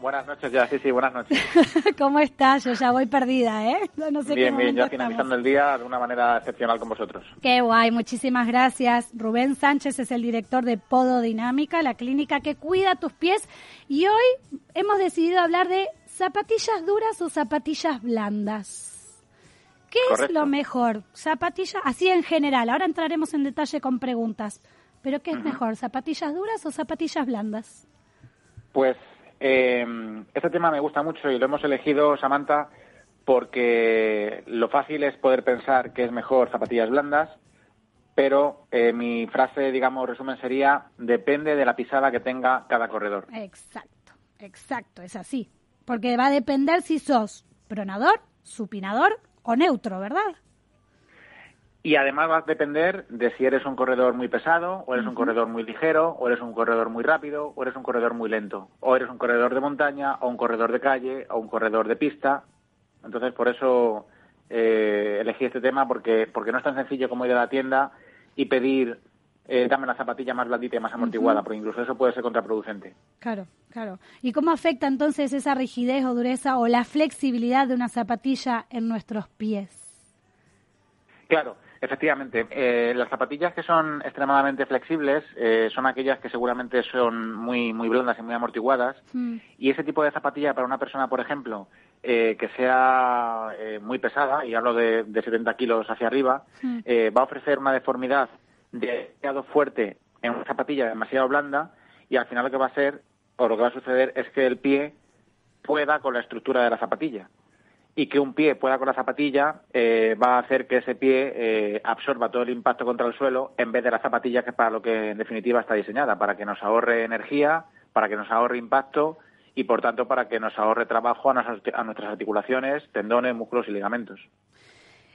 Buenas noches ya, sí, sí, buenas noches. *laughs* ¿Cómo estás? Yo ya voy perdida, ¿eh? No sé qué bien, bien, momento ya finalizando estamos. el día de una manera excepcional con vosotros. Qué guay, muchísimas gracias. Rubén Sánchez es el director de Pododinámica, la clínica que cuida tus pies. Y hoy hemos decidido hablar de zapatillas duras o zapatillas blandas. ¿Qué es lo mejor? Zapatillas, así en general. Ahora entraremos en detalle con preguntas. Pero ¿qué es mejor? ¿Zapatillas duras o zapatillas blandas? Pues eh, este tema me gusta mucho y lo hemos elegido, Samantha, porque lo fácil es poder pensar que es mejor zapatillas blandas, pero eh, mi frase, digamos, resumen sería, depende de la pisada que tenga cada corredor. Exacto, exacto, es así. Porque va a depender si sos pronador, supinador o neutro, ¿verdad? Y además va a depender de si eres un corredor muy pesado, o eres un corredor muy ligero, o eres un corredor muy rápido, o eres un corredor muy lento, o eres un corredor de montaña, o un corredor de calle, o un corredor de pista. Entonces, por eso eh, elegí este tema, porque, porque no es tan sencillo como ir a la tienda y pedir, eh, dame la zapatilla más blandita y más amortiguada, porque incluso eso puede ser contraproducente. Claro, claro. ¿Y cómo afecta entonces esa rigidez o dureza o la flexibilidad de una zapatilla en nuestros pies? Claro, efectivamente. Eh, las zapatillas que son extremadamente flexibles eh, son aquellas que seguramente son muy, muy blandas y muy amortiguadas. Mm, Y ese tipo de zapatilla para una persona, por ejemplo, eh, que sea eh, muy pesada, y hablo de, de 70 kilos hacia arriba, Mm. eh, va a ofrecer una deformidad demasiado fuerte en una zapatilla demasiado blanda y al final lo que va a ser, o lo que va a suceder, es que el pie pueda con la estructura de la zapatilla. Y que un pie pueda con la zapatilla eh, va a hacer que ese pie eh, absorba todo el impacto contra el suelo en vez de la zapatilla que es para lo que en definitiva está diseñada, para que nos ahorre energía, para que nos ahorre impacto y por tanto para que nos ahorre trabajo a, a nuestras articulaciones, tendones, músculos y ligamentos.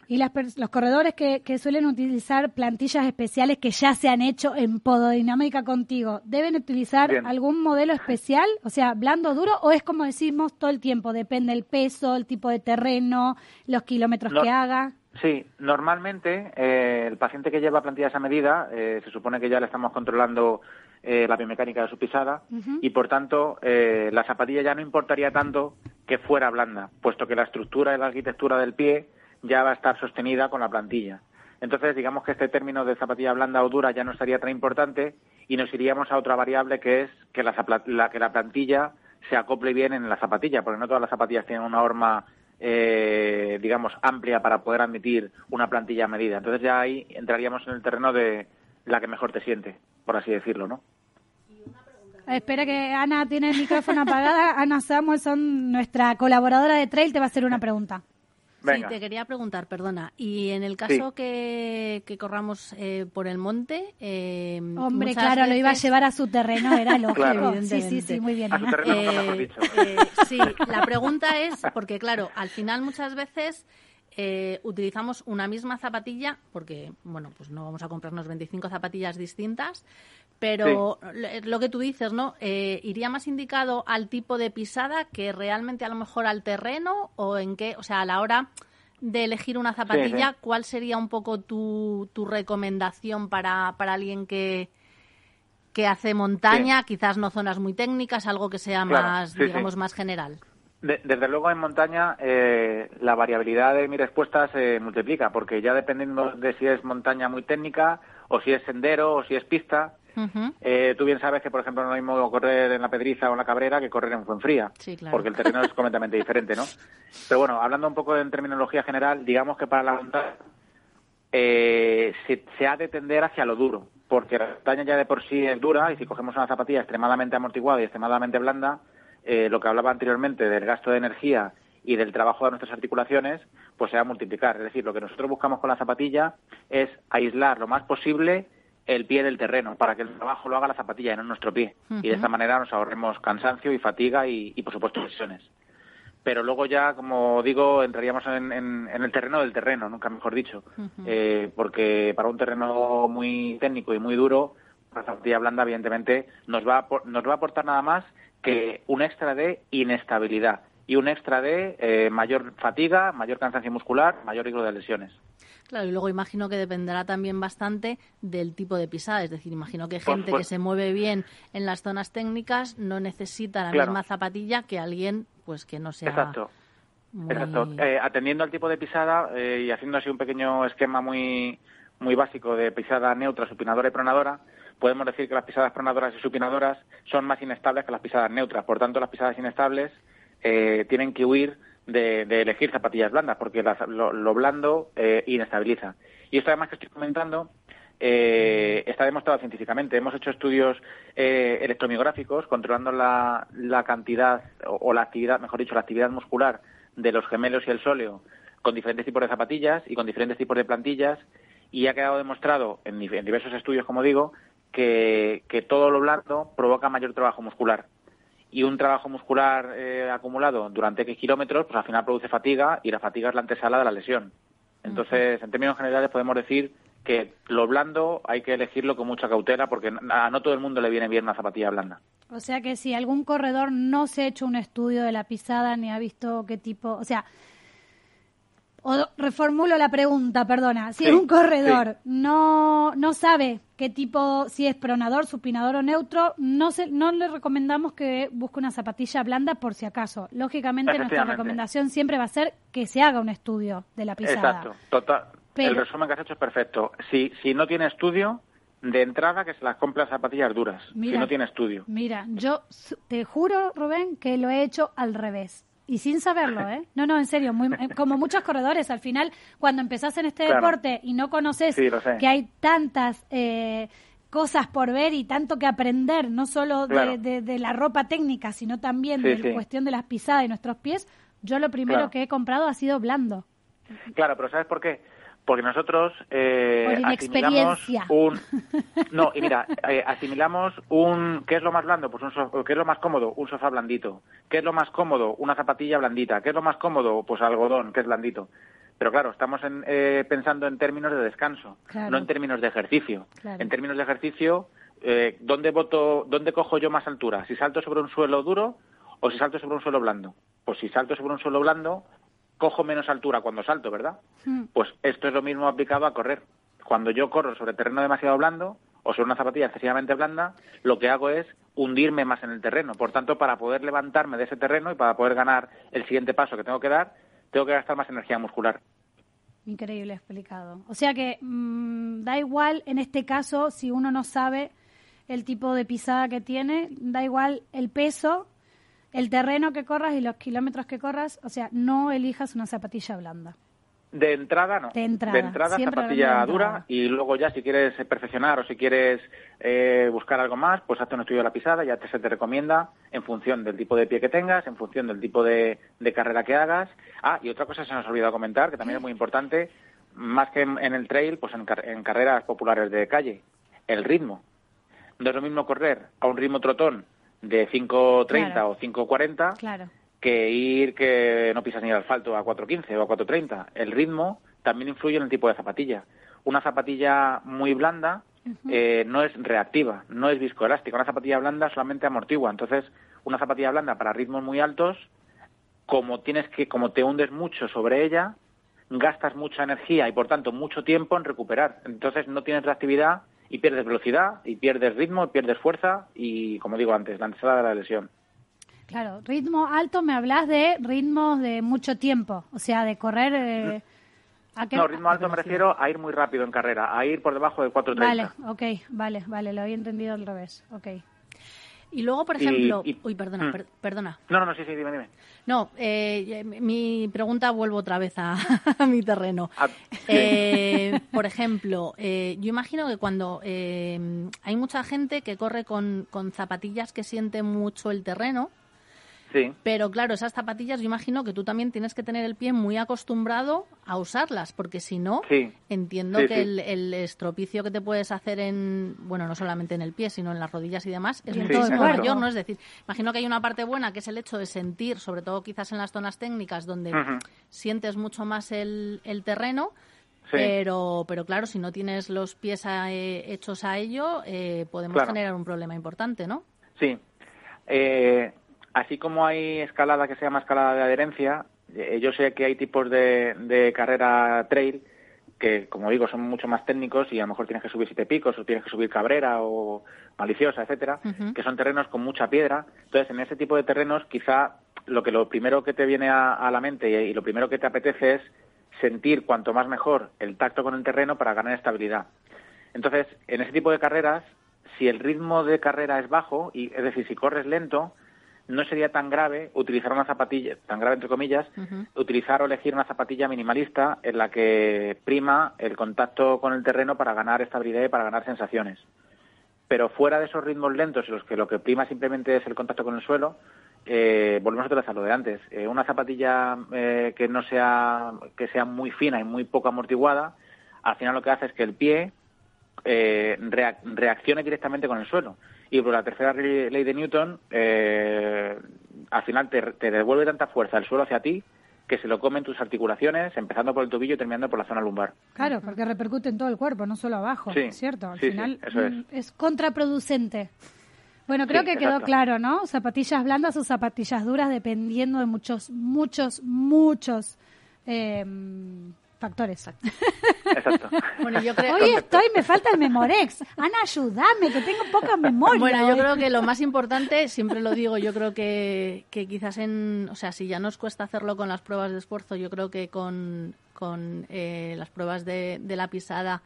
Y las los corredores que, que suelen utilizar plantillas especiales que ya se han hecho en pododinámica contigo, ¿deben utilizar Bien. algún modelo especial? O sea, blando, duro, o es como decimos todo el tiempo, depende el peso, el tipo de terreno, los kilómetros No. que haga. Sí, normalmente eh, el paciente que lleva plantillas a medida eh, se supone que ya le estamos controlando eh, la biomecánica de su pisada y por tanto eh, la zapatilla ya no importaría tanto que fuera blanda, puesto que la estructura y la arquitectura del pie ya va a estar sostenida con la plantilla. Entonces, digamos que este término de zapatilla blanda o dura ya no estaría tan importante y nos iríamos a otra variable que es que la, la- que la plantilla se acople bien en la zapatilla, porque no todas las zapatillas tienen una horma, eh, digamos, amplia para poder admitir una plantilla a medida. Entonces ya ahí entraríamos en el terreno de la que mejor te siente, por así decirlo, ¿no? Espera que Ana tiene el micrófono apagada. Ana Samuelson, nuestra colaboradora de Trail, te va a hacer una pregunta. Venga. Sí, te quería preguntar, perdona. Y en el caso que, que corramos eh, por el monte. eh, Hombre, claro, lo iba a llevar a su terreno, era lógico. *laughs* Claro. Sí, sí, sí, muy bien. A su Ana. terreno. nunca mejor dicho. eh, sí, la pregunta es, porque claro, al final muchas veces eh, utilizamos una misma zapatilla, porque, bueno, pues no vamos a comprarnos 25 zapatillas distintas, pero lo- lo que tú dices, ¿no? Eh, ¿Iría más indicado al tipo de pisada que realmente a lo mejor al terreno o en qué, o sea, a la hora de elegir una zapatilla, sí. ¿cuál sería un poco tu, tu recomendación para, para alguien que, que hace montaña, quizás no zonas muy técnicas, algo que sea Claro, más, digamos, más general? De- desde luego en montaña eh, la variabilidad de mi respuesta se multiplica, porque ya dependiendo de si es montaña muy técnica o si es sendero o si es pista, Eh, tú bien sabes que por ejemplo no es lo mismo correr en la Pedriza o en la Cabrera que correr en Fuenfría, Sí, claro. porque el terreno es completamente diferente, ¿no? *laughs* Pero bueno, hablando un poco en terminología general, digamos que para la montaña eh, se, se ha de tender hacia lo duro, porque la montaña ya de por sí es dura y si cogemos una zapatilla extremadamente amortiguada y extremadamente blanda, eh, lo que hablaba anteriormente del gasto de energía y del trabajo de nuestras articulaciones, pues se va a multiplicar. Es decir, lo que nosotros buscamos con la zapatilla es aislar lo más posible el pie del terreno para que el trabajo lo haga la zapatilla y no nuestro pie. Y de esta manera nos ahorremos cansancio y fatiga y, y, por supuesto, lesiones pero luego ya, como digo, entraríamos en, en- en el terreno del terreno, nunca mejor dicho. Eh, porque para un terreno muy técnico y muy duro, la zapatilla blanda, evidentemente, nos va, a, nos va a aportar nada más que un extra de inestabilidad. Y un extra de eh, mayor fatiga, mayor cansancio muscular, mayor riesgo de lesiones. Claro, y luego imagino que dependerá también bastante del tipo de pisada. Es decir, imagino que gente que se mueve bien en las zonas técnicas no necesita la Claro. misma zapatilla que alguien pues que no sea Exacto. muy- Exacto. Eh, atendiendo al tipo de pisada eh, y haciendo así un pequeño esquema muy, muy básico de pisada neutra, supinadora y pronadora, podemos decir que las pisadas pronadoras y supinadoras son más inestables que las pisadas neutras. Por tanto, las pisadas inestables eh, tienen que huir de, de elegir zapatillas blandas, porque las- lo, blando eh, inestabiliza. Y esto además que estoy comentando eh, está demostrado científicamente. Hemos hecho estudios eh, electromiográficos controlando la, la cantidad o, la actividad, mejor dicho, la actividad muscular de los gemelos y el sóleo con diferentes tipos de zapatillas y con diferentes tipos de plantillas y ha quedado demostrado en, en diversos estudios, como digo, que, que todo lo blando provoca mayor trabajo muscular. Y un trabajo muscular eh, acumulado durante X kilómetros, pues al final produce fatiga y la fatiga es la antesala de la lesión. Entonces, en términos generales, podemos decir que lo blando hay que elegirlo con mucha cautela porque a no todo el mundo le viene bien una zapatilla blanda. O sea que si algún corredor no se ha hecho un estudio de la pisada ni ha visto qué tipo, o sea, o reformulo la pregunta, perdona, si Sí, un corredor no no sabe qué tipo, si es pronador, supinador o neutro, no se, no le recomendamos que busque una zapatilla blanda por si acaso. Lógicamente nuestra recomendación siempre va a ser que se haga un estudio de la pisada. Exacto, total. Pero- El resumen que has hecho es perfecto. Si, si no tiene estudio, de entrada que se las compre las zapatillas duras. Mira. Si no tiene estudio. Mira, yo te juro, Rubén, que lo he hecho al revés. Y sin saberlo, *laughs* ¿eh? No, no, en serio, muy, eh, como muchos corredores, al final, cuando empezás en este Claro. deporte y no conoces Sí, que hay tantas eh, cosas por ver y tanto que aprender, no solo de, de- de la ropa técnica, sino también Sí, de la sí. cuestión de las pisadas y nuestros pies, yo lo primero Claro. que he comprado ha sido blando. Claro, pero ¿sabes por qué? Porque nosotros eh, asimilamos un... *laughs* No, y mira, eh, asimilamos un... ¿Qué es lo más blando? Pues un so- ¿Qué es lo más cómodo? Un sofá blandito. ¿Qué es lo más cómodo? Una zapatilla blandita. ¿Qué es lo más cómodo? Pues algodón, que es blandito. Pero claro, estamos en, eh, pensando en términos de descanso, Claro. no en términos de ejercicio. Claro. En términos de ejercicio, eh, ¿dónde, voto, ¿dónde cojo yo más altura? ¿Si salto sobre un suelo duro o si salto sobre un suelo blando? Pues si salto sobre un suelo blando, cojo menos altura cuando salto, ¿verdad? Hmm. Pues esto es lo mismo aplicado a correr. Cuando yo corro sobre terreno demasiado blando o sobre una zapatilla excesivamente blanda, lo que hago es hundirme más en el terreno. Por tanto, para poder levantarme de ese terreno y para poder ganar el siguiente paso que tengo que dar, tengo que gastar más energía muscular. Increíble explicado. O sea que mm, da igual en este caso si uno no sabe el tipo de pisada que tiene, da igual el peso, el terreno que corras y los kilómetros que corras, o sea, no elijas una zapatilla blanda. De entrada, no. De entrada, siempre zapatilla hablando de dura entrada. y luego ya si quieres perfeccionar o si quieres eh, buscar algo más, pues hazte un estudio de la pisada, ya te, se te recomienda en función del tipo de pie que tengas, en función del tipo de, de carrera que hagas. Ah, y otra cosa se nos ha olvidado comentar, que también es muy importante, más que en, en el trail, pues en, car- en carreras populares de calle, el ritmo. No es lo mismo correr a un ritmo trotón de 5.30 Claro. o 5.40 Claro. que ir que no pisas ni el asfalto a 4.15 o a 4.30. El ritmo también influye en el tipo de zapatilla. Una zapatilla muy blanda eh, no es reactiva, no es viscoelástica. Una zapatilla blanda solamente amortigua. Entonces, una zapatilla blanda para ritmos muy altos, como tienes que, como te hundes mucho sobre ella, gastas mucha energía y por tanto mucho tiempo en recuperar. Entonces no tienes reactividad y pierdes velocidad y pierdes ritmo y pierdes fuerza y, como digo antes, la antesala de la lesión. Claro, ritmo alto me hablas de ritmos de mucho tiempo, o sea, de correr... eh, ¿a qué- No, ritmo alto me refiero a ir muy rápido en carrera, a ir por debajo de 4.30. Vale, ok, vale, vale, lo había entendido al revés, ok. Y luego, por ejemplo, y- uy, perdona, Mm. per- perdona. No, no, no, sí, sí, dime, dime. No, eh, mi pregunta vuelvo otra vez a, *laughs* a mi terreno. Ah, Eh, por ejemplo, eh, yo imagino que cuando eh, hay mucha gente que corre con, con zapatillas que siente mucho el terreno, Sí, pero claro, esas zapatillas yo imagino que tú también tienes que tener el pie muy acostumbrado a usarlas, porque si no, sí. entiendo Sí, que. El, el estropicio que te puedes hacer en, bueno, no solamente en el pie, sino en las rodillas y demás, es muchísimo todo cuerpo. mayor, ¿no? Es decir, imagino que hay una parte buena que es el hecho de sentir, sobre todo quizás en las zonas técnicas donde sientes mucho más el, el terreno, Sí. pero, pero claro, si no tienes los pies eh, hechos a ello, eh, podemos Claro. generar un problema importante, ¿no? Sí. Eh, Así como hay escalada que se llama escalada de adherencia, eh, yo sé que hay tipos de, de carrera trail que, como digo, son mucho más técnicos y a lo mejor tienes que subir siete picos o tienes que subir cabrera o maliciosa, etcétera, que son terrenos con mucha piedra. Entonces, en ese tipo de terrenos, quizá lo que lo primero que te viene a, a la mente y, y lo primero que te apetece es sentir cuanto más mejor el tacto con el terreno para ganar estabilidad. Entonces, en ese tipo de carreras, si el ritmo de carrera es bajo, y es decir, si corres lento, no sería tan grave utilizar una zapatilla, tan grave entre comillas, utilizar o elegir una zapatilla minimalista en la que prima el contacto con el terreno para ganar estabilidad y para ganar sensaciones. Pero fuera de esos ritmos lentos en los que lo que prima simplemente es el contacto con el suelo, eh, volvemos otra vez a lo de antes. Eh, una zapatilla eh, que no sea que sea muy fina y muy poco amortiguada, al final lo que hace es que el pie eh, reac- reaccione directamente con el suelo. Y por la tercera ley de Newton, eh, al final te, te devuelve tanta fuerza el suelo hacia ti que se lo comen tus articulaciones, empezando por el tobillo y terminando por la zona lumbar. Claro, porque repercute en todo el cuerpo, no solo abajo, Sí, ¿cierto? Al sí, final es. mm, es contraproducente. Bueno, creo que quedó claro, ¿no? Zapatillas blandas o zapatillas duras dependiendo de muchos, muchos, muchos eh, factores. Exacto. *laughs* Bueno, yo creo... Hoy estoy, me falta el Memorex. Ana, ayúdame, que tengo poca memoria. Bueno, yo hoy. creo que lo más importante, siempre lo digo, yo creo que, que quizás en, o sea, si ya nos cuesta hacerlo con las pruebas de esfuerzo, yo creo que con, con eh, las pruebas de, de la pisada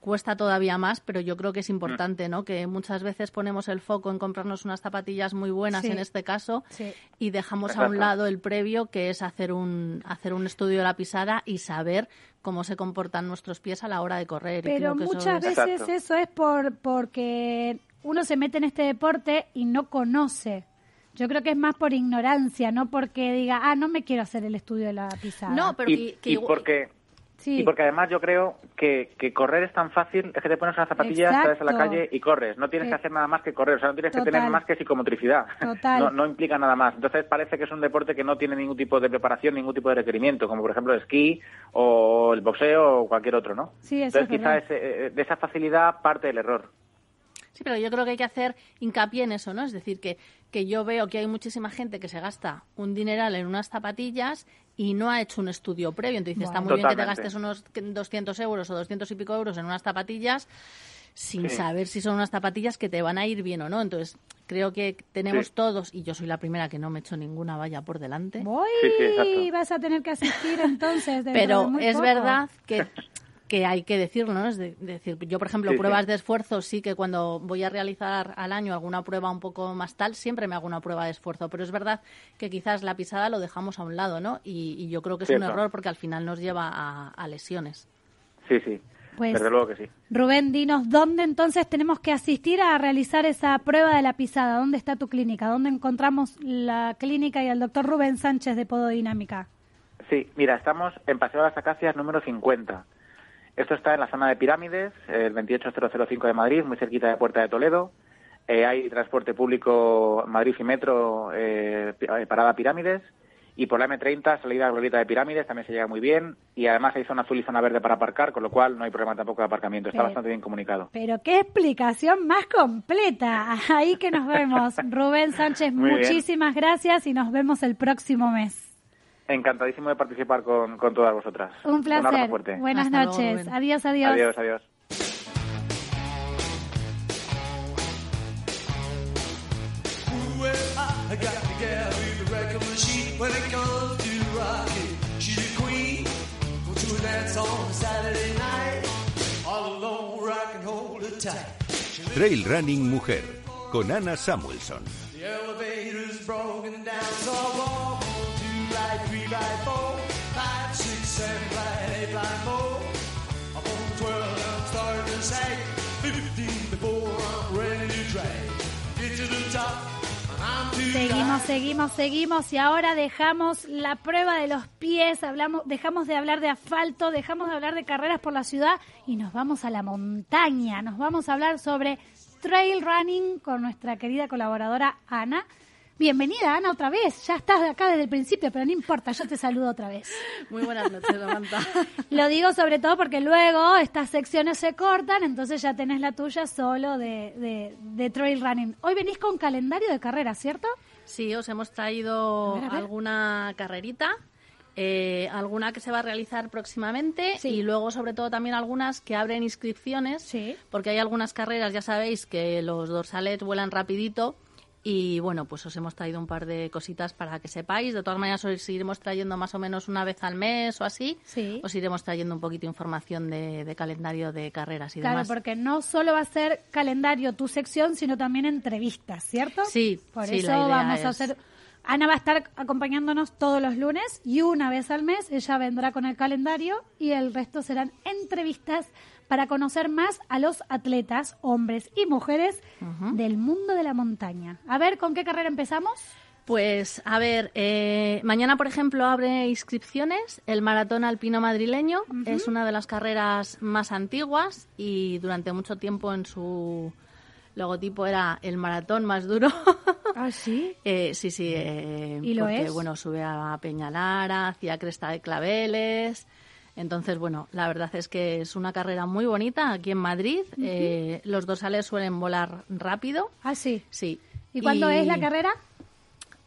cuesta todavía más, pero yo creo que es importante, ¿no? Que muchas veces ponemos el foco en comprarnos unas zapatillas muy buenas Sí. en este caso Sí. y dejamos a un lado el previo, que es hacer un hacer un estudio de la pisada y saber cómo se comportan nuestros pies a la hora de correr. Y Pero creo que eso muchas es- veces Exacto. eso es por porque uno se mete en este deporte y no conoce. Yo creo que es más por ignorancia, no porque diga, ah, no me quiero hacer el estudio de la pisada. No, pero y, que, que y igual- porque sí. Y porque además yo creo que, que correr es tan fácil, es que te pones unas zapatillas, Exacto. sales a la calle y corres. No tienes que hacer nada más que correr, o sea, no tienes que tener más que psicomotricidad. Total. *laughs* No, no implica nada más. Entonces parece que es un deporte que no tiene ningún tipo de preparación, ningún tipo de requerimiento, como por ejemplo el esquí o el boxeo o cualquier otro, ¿no? Sí, eso Entonces es quizá verdad. ese- eh, de esa facilidad parte el error. Sí, pero yo creo que hay que hacer hincapié en eso, ¿no? Es decir, que, que yo veo que hay muchísima gente que se gasta un dineral en unas zapatillas y no ha hecho un estudio previo. Entonces, está muy bien que te gastes unos 200 euros o 200 y pico euros en unas zapatillas sin Sí. saber si son unas zapatillas que te van a ir bien o no. Entonces, creo que tenemos Sí. todos, y yo soy la primera que no me echo ninguna valla por delante, Voy, Sí, vas a tener que asistir entonces. dentro de pero muy es poco. verdad que, que hay que decirlo, ¿no? Es de- decir, yo, por ejemplo, Sí, sí. pruebas de esfuerzo, sí que cuando voy a realizar al año alguna prueba un poco más tal, siempre me hago una prueba de esfuerzo, pero es verdad que quizás la pisada lo dejamos a un lado, ¿no? Y, y yo creo que es un error porque al final nos lleva a, a lesiones. Sí, sí. Pues- Desde luego que sí. Rubén, dinos, ¿dónde entonces tenemos que asistir a realizar esa prueba de la pisada? ¿Dónde está tu clínica? ¿Dónde encontramos la clínica y al doctor Rubén Sánchez de Pododinámica? Sí, mira, estamos en Paseo de las Acacias número 50. Esto está en la zona de Pirámides, el 28005 de Madrid, muy cerquita de Puerta de Toledo. Eh, hay transporte público Madrid y Metro, eh, eh, parada Pirámides. Y por la M30, salida a Glorieta de Pirámides, también se llega muy bien. Y además hay zona azul y zona verde para aparcar, con lo cual no hay problema tampoco de aparcamiento. Está Pero- bastante bien comunicado. Pero qué explicación más completa. Ahí que nos vemos. *laughs* Rubén Sánchez, Muy bien. muchísimas gracias y nos vemos el próximo mes. Encantadísimo de participar con, con todas vosotras. Un abrazo placer. fuerte. Buenas Hasta luego, noches. Adiós, adiós. Adiós, adiós. Trail Running Mujer con Ana Samuelson. Seguimos, seguimos, seguimos y ahora dejamos la prueba de los pies, hablamos, dejamos de hablar de asfalto, dejamos de hablar de carreras por la ciudad y nos vamos a la montaña. Nos vamos a hablar sobre trail running con nuestra querida colaboradora Ana. Bienvenida Ana otra vez, ya estás de acá desde el principio, pero no importa, yo te saludo otra vez. *laughs* Muy buenas noches, Samantha. *laughs* Lo digo sobre todo porque luego estas secciones se cortan, entonces ya tenés la tuya solo de, de, de trail running. Hoy venís con calendario de carreras, ¿cierto? Sí, os hemos traído A ver, a ver. alguna carrerita, eh, alguna que se va a realizar próximamente Sí. y luego sobre todo también algunas que abren inscripciones, Sí. porque hay algunas carreras, ya sabéis, que los dorsales vuelan rapidito y bueno, pues os hemos traído un par de cositas para que sepáis. De todas maneras, os iremos trayendo más o menos una vez al mes o así. Sí. Os iremos trayendo un poquito de información de, de calendario de carreras y Claro, demás. porque no solo va a ser calendario tu sección, sino también entrevistas, ¿cierto? Sí, Por sí, eso la idea vamos a hacer. Ana va a estar acompañándonos todos los lunes y una vez al mes ella vendrá con el calendario y el resto serán entrevistas para conocer más a los atletas, hombres y mujeres del mundo de la montaña. A ver, ¿con qué carrera empezamos? Pues a ver, eh, mañana por ejemplo abre inscripciones el Maratón Alpino Madrileño. Es una de las carreras más antiguas y durante mucho tiempo en su logotipo era el maratón más duro. *laughs* Ah, sí. Eh, sí, sí. eh, ¿Y lo porque, es? bueno, sube a Peñalara, hacia Cresta de Claveles. Entonces, bueno, la verdad es que es una carrera muy bonita aquí en Madrid. Eh, los dorsales suelen volar rápido. Ah, sí. Sí. ¿Y cuándo es la carrera?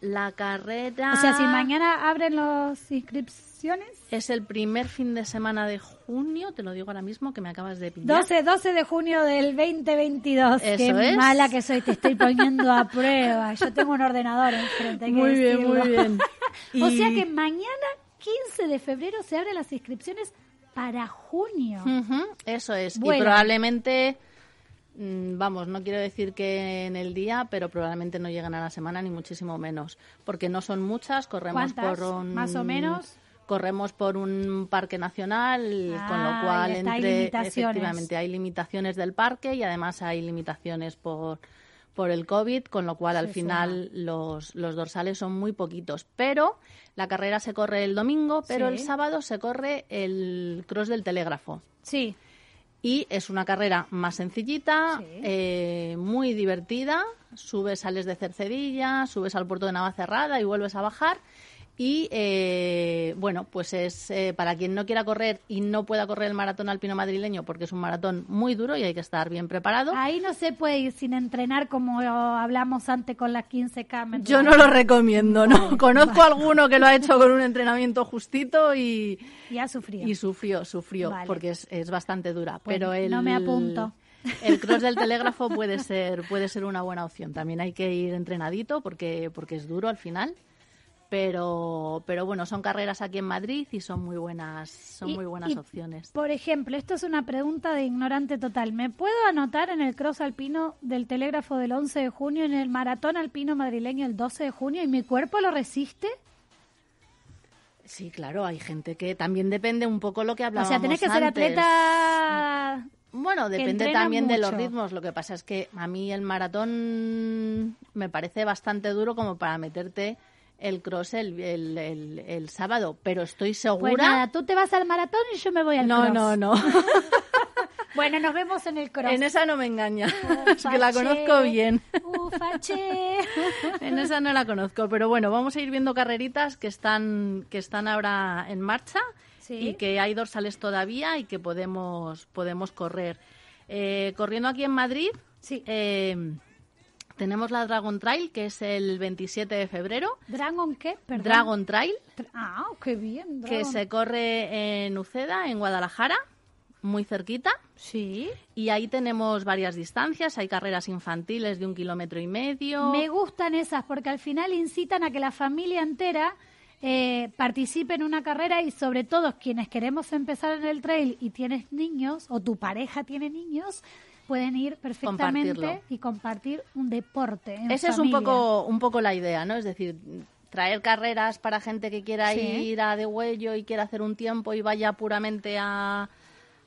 La carrera... O sea, si mañana abren las inscripciones. Es el primer fin de semana de junio, te lo digo ahora mismo, que me acabas de pillar. 12, 12 de junio del 2022. Qué Eso es. mala que soy, te estoy poniendo a prueba. Yo tengo un ordenador enfrente. hay que Muy bien, muy bien. *laughs* o sea que mañana, 15 de febrero, se abren las inscripciones para junio. Eso es. Y probablemente, mm, vamos, no quiero decir que en el día, pero probablemente no lleguen a la semana ni muchísimo menos, porque no son muchas, corremos ¿Cuántas? por un... Más o menos. Corremos por un parque nacional, con Ah, lo cual está, hay entre efectivamente hay limitaciones del parque y además hay limitaciones por por el COVID, con lo cual al final los, los dorsales son muy poquitos. Pero la carrera se corre el domingo, pero Sí. el sábado se corre el cross del telégrafo. Sí. Y es una carrera más sencillita, Sí. eh, muy divertida. Subes, sales de Cercedilla, subes al puerto de Navacerrada y vuelves a bajar. Y eh, bueno, pues es eh, para quien no quiera correr y no pueda correr el maratón alpino madrileño, porque es un maratón muy duro y hay que estar bien preparado. Ahí no se puede ir sin entrenar como hablamos antes con las 15K. ¿me Yo no lo recomiendo, ¿no? Conozco alguno que lo ha hecho con un entrenamiento justito y, Y ha sufrido. y sufrió, sufrió, Vale. porque es, es bastante dura. Pues pero el, no me apunto. El cross del telégrafo puede ser, puede ser una buena opción. También hay que ir entrenadito porque, porque es duro al final. Pero, pero bueno, son carreras aquí en Madrid y son muy buenas, son Y- muy buenas y, opciones. Por ejemplo, esto es una pregunta de ignorante total. ¿Me puedo anotar en el cross alpino del telégrafo del 11 de junio, en el maratón alpino madrileño el 12 de junio y mi cuerpo lo resiste? Sí, claro, hay gente que también depende un poco lo que O hablábamos sea, tenés que ser atleta. Bueno, depende también de los ritmos. Lo que pasa es que a mí el maratón me parece bastante duro como para meterte el cross el, el, el- el sábado, pero estoy Pues segura. nada, tú te vas al maratón y yo me voy al no, cross. no, no. *laughs* Bueno, nos vemos en el cross. en esa no me engaña. *laughs* es Ufa, que la conozco bien. Ufa, che. *laughs* En esa no la conozco, pero bueno, vamos a ir viendo carreritas que están que están ahora en marcha Sí. y que hay dorsales todavía y que podemos podemos correr. Eh, corriendo aquí en Madrid, Sí. eh, tenemos la Dragon Trail que es el 27 de febrero. ¿Dragon qué? Perdón. Dragon Trail Tra- Ah, qué bien. que se corre en Uceda, en Guadalajara, muy cerquita. Sí. Y ahí tenemos varias distancias. Hay carreras infantiles de un kilómetro y medio. Me gustan esas porque al final incitan a que la familia entera eh, participe en una carrera y sobre todo quienes queremos empezar en el trail y tienes niños o tu pareja tiene niños pueden ir perfectamente y compartir un deporte. en Esa es un poco, un poco la idea, ¿no? Es decir, traer carreras para gente que quiera Sí. ir a de huello y quiera hacer un tiempo y vaya puramente a,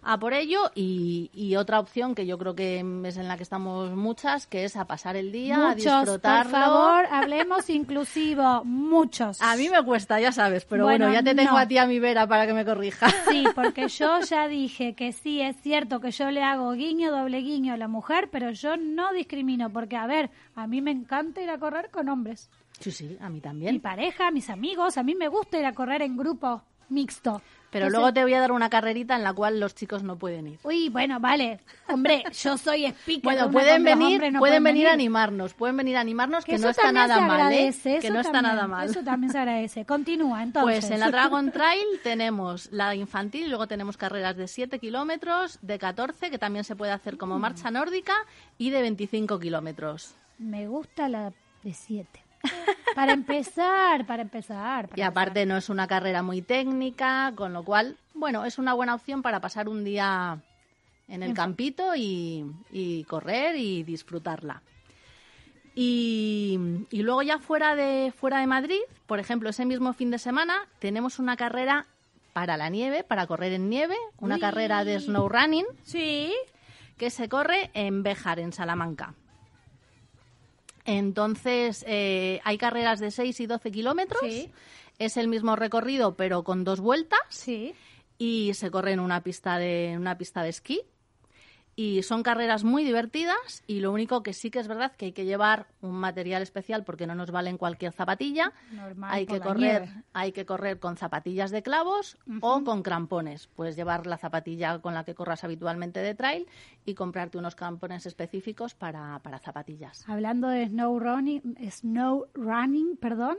a por ello. Y, y otra opción que yo creo que es en la que estamos muchas, que es a pasar el día, a Muchos, por disfrutarlo. favor, *laughs* hablemos inclusivo, muchos. A mí me cuesta, ya sabes, pero Bueno, bueno, ya te tengo no. a ti a mi vera para que me corrija. *laughs* Sí, *laughs* porque yo ya dije que sí, es cierto que yo le hago guiño, doble guiño a la mujer, pero yo no discrimino, porque, a ver, a mí me encanta ir a correr con hombres. Sí, sí, a mí Mi también. pareja, mis amigos, a mí me gusta ir a correr en grupo mixto. Pero Entonces- luego te voy a dar una carrerita en la cual los chicos no pueden ir. Uy, bueno, vale. Hombre, yo soy speaker. Bueno, pueden venir, no pueden venir a animarnos, pueden venir a animarnos, que, no está nada mal, ¿eh? Que no está nada mal. Eso también se agradece. Continúa, entonces. Pues en la Dragon *laughs* Trail tenemos la infantil y luego tenemos carreras de 7 kilómetros, de 14, que también se puede hacer Mm. como marcha nórdica, y de 25 kilómetros. Me gusta la de 7. Para empezar, para empezar. para Y aparte no es una carrera muy técnica, con lo cual, bueno, es una buena opción para pasar un día en el En campito y, y correr y disfrutarla. Y, y luego ya fuera de, fuera de Madrid, por ejemplo, ese mismo fin de semana tenemos una carrera para la nieve, para correr en nieve, una Uy. carrera de snow running. Sí. que se corre en Béjar, en Salamanca. Entonces, eh, hay carreras de 6 y 12 kilómetros. Sí. Es el mismo recorrido, pero con dos vueltas. Sí. Y se corre en una pista de, en una pista de esquí. Y son carreras muy divertidas. Y lo único que sí que es verdad que hay que llevar un material especial porque no nos valen cualquier zapatilla. Normal, hay que correr, nieve. hay que correr con zapatillas de clavos o con crampones. Puedes llevar la zapatilla con la que corras habitualmente de trail y comprarte unos crampones específicos para, para zapatillas. Hablando de snow running, snow running, perdón,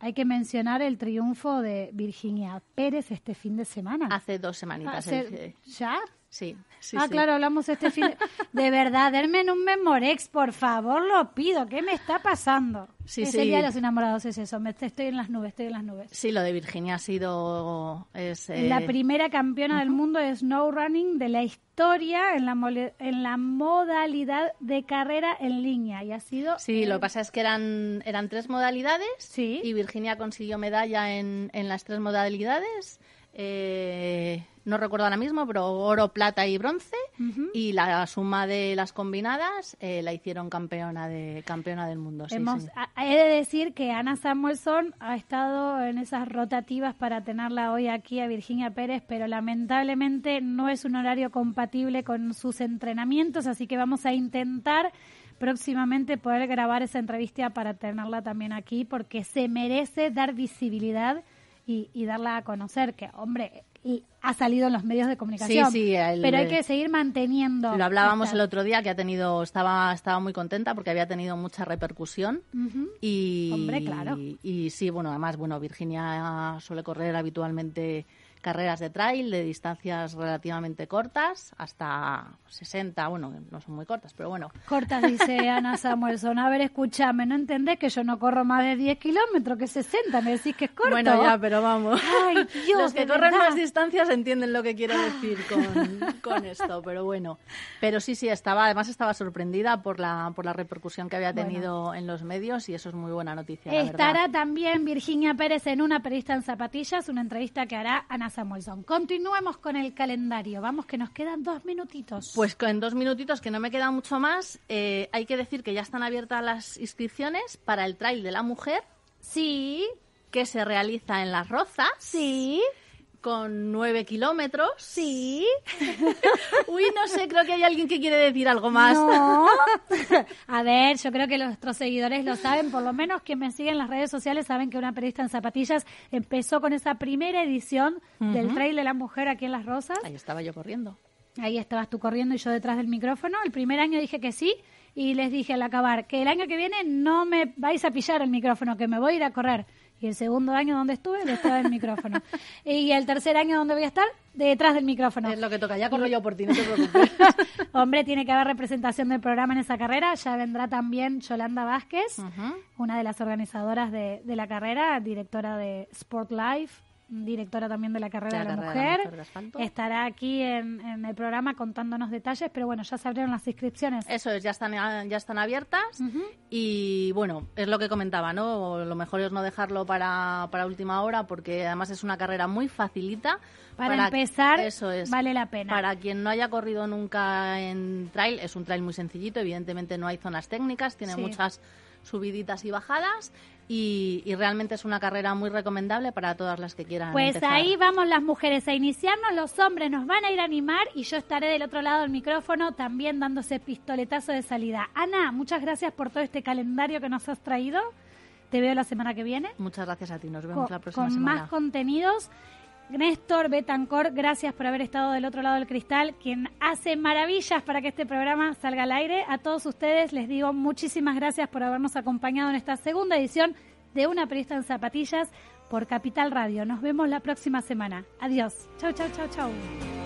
hay que mencionar el triunfo de Virginia Pérez este fin de semana. Hace dos semanitas. Hace- ¿Ya? Sí, sí, ah, sí. claro, hablamos este fin de... *laughs* de verdad, denme en un Memorex, por favor, lo pido. ¿Qué me está pasando? Sí, es sí. el Día de los Enamorados, es eso. Me, estoy en las nubes, estoy en las nubes. Sí, lo de Virginia ha sido... Es, eh, La primera campeona del mundo de snow running de la historia en la, mole- en la modalidad de carrera en línea. Y ha sido... Sí, lo que pasa es que eran, eran tres modalidades Sí. y Virginia consiguió medalla en, en las tres modalidades. Eh, no recuerdo ahora mismo, pero oro, plata y bronce. Y la suma de las combinadas eh, la hicieron campeona de campeona del mundo. sí, Hemos, sí. a- He de decir que Ana Samuelson ha estado en esas rotativas para tenerla hoy aquí a Virginia Pérez, pero lamentablemente no es un horario compatible con sus entrenamientos, así que vamos a intentar próximamente poder grabar esa entrevista para tenerla también aquí, porque se merece dar visibilidad y, y darla a conocer, que hombre, y ha salido en los medios de comunicación, sí, el- pero hay que seguir manteniendo. Lo hablábamos esta- el otro día que ha tenido estaba estaba muy contenta porque había tenido mucha repercusión y Hombre, claro. y sí bueno además bueno Virginia suele correr habitualmente carreras de trail de distancias relativamente cortas hasta 60 bueno no son muy cortas pero bueno Cortas, dice *laughs* Ana Samuelson. A ver, escúchame, ¿no entendés que yo no corro más de 10 kilómetros, que 60? Me decís que es corto. bueno ya pero vamos Ay, Dios, los que corren verdad. más distancias entienden lo que quiero decir con, con esto pero bueno pero sí sí estaba además estaba sorprendida por la por la repercusión que había Bueno. tenido en los medios y eso es muy buena noticia Estará también Virginia Pérez en una periodista en zapatillas, una entrevista que hará Ana Samuelson. Continuemos con el calendario. Vamos, que nos quedan dos minutitos. Pues con dos minutitos, que no me queda mucho más, eh, hay que decir que ya están abiertas las inscripciones para el Trail de la Mujer, sí, que se realiza en Las Rozas, sí, con nueve kilómetros. sí. *laughs* Uy, no sé, creo que hay alguien que quiere decir algo más. No. *laughs* A ver, yo creo que nuestros seguidores lo saben, por lo menos quienes me siguen en las redes sociales saben que una periodista en zapatillas empezó con esa primera edición del Trail de la Mujer aquí en Las Rosas. Ahí estaba yo corriendo. Ahí estabas tú corriendo y yo detrás del micrófono. El primer año dije que sí y les dije al acabar que el año que viene no me vais a pillar el micrófono, que me voy a ir a correr. Y el segundo año donde estuve, detrás del micrófono. *laughs* Y el tercer año donde voy a estar, detrás del micrófono. Es lo que toca, ya corro yo por ti, no te *laughs* preocupes. Hombre, tiene que haber representación del programa en esa carrera. Ya vendrá también Yolanda Vázquez, una de las organizadoras de, de la carrera, directora de Sport Life, directora también de la carrera De la de mujer. mujer de asfalto. Estará aquí en, en el programa contándonos detalles, pero bueno, ya se abrieron las inscripciones. Eso es, ya están, ya están abiertas y bueno, es lo que comentaba, ¿no? Lo mejor es no dejarlo para, para última hora porque además es una carrera muy facilita. Para empezar, eso es, vale la pena. Para quien no haya corrido nunca en trail, es un trail muy sencillito, evidentemente no hay zonas técnicas, tiene Sí. muchas subiditas y bajadas y, y realmente es una carrera muy recomendable para todas las que quieran Pues empezar. ahí vamos las mujeres a iniciarnos, los hombres nos van a ir a animar y yo estaré del otro lado del micrófono también dándose pistoletazo de salida. Ana, muchas gracias por todo este calendario que nos has traído. Te veo la semana que viene Muchas gracias a ti, nos vemos con, la próxima con semana. más contenidos. Néstor Betancor, gracias por haber estado del otro lado del cristal, quien hace maravillas para que este programa salga al aire. A todos ustedes les digo muchísimas gracias por habernos acompañado en esta segunda edición de Una Periodista en Zapatillas por Capital Radio. Nos vemos la próxima semana. Adiós. Chau, chau, chau, chau.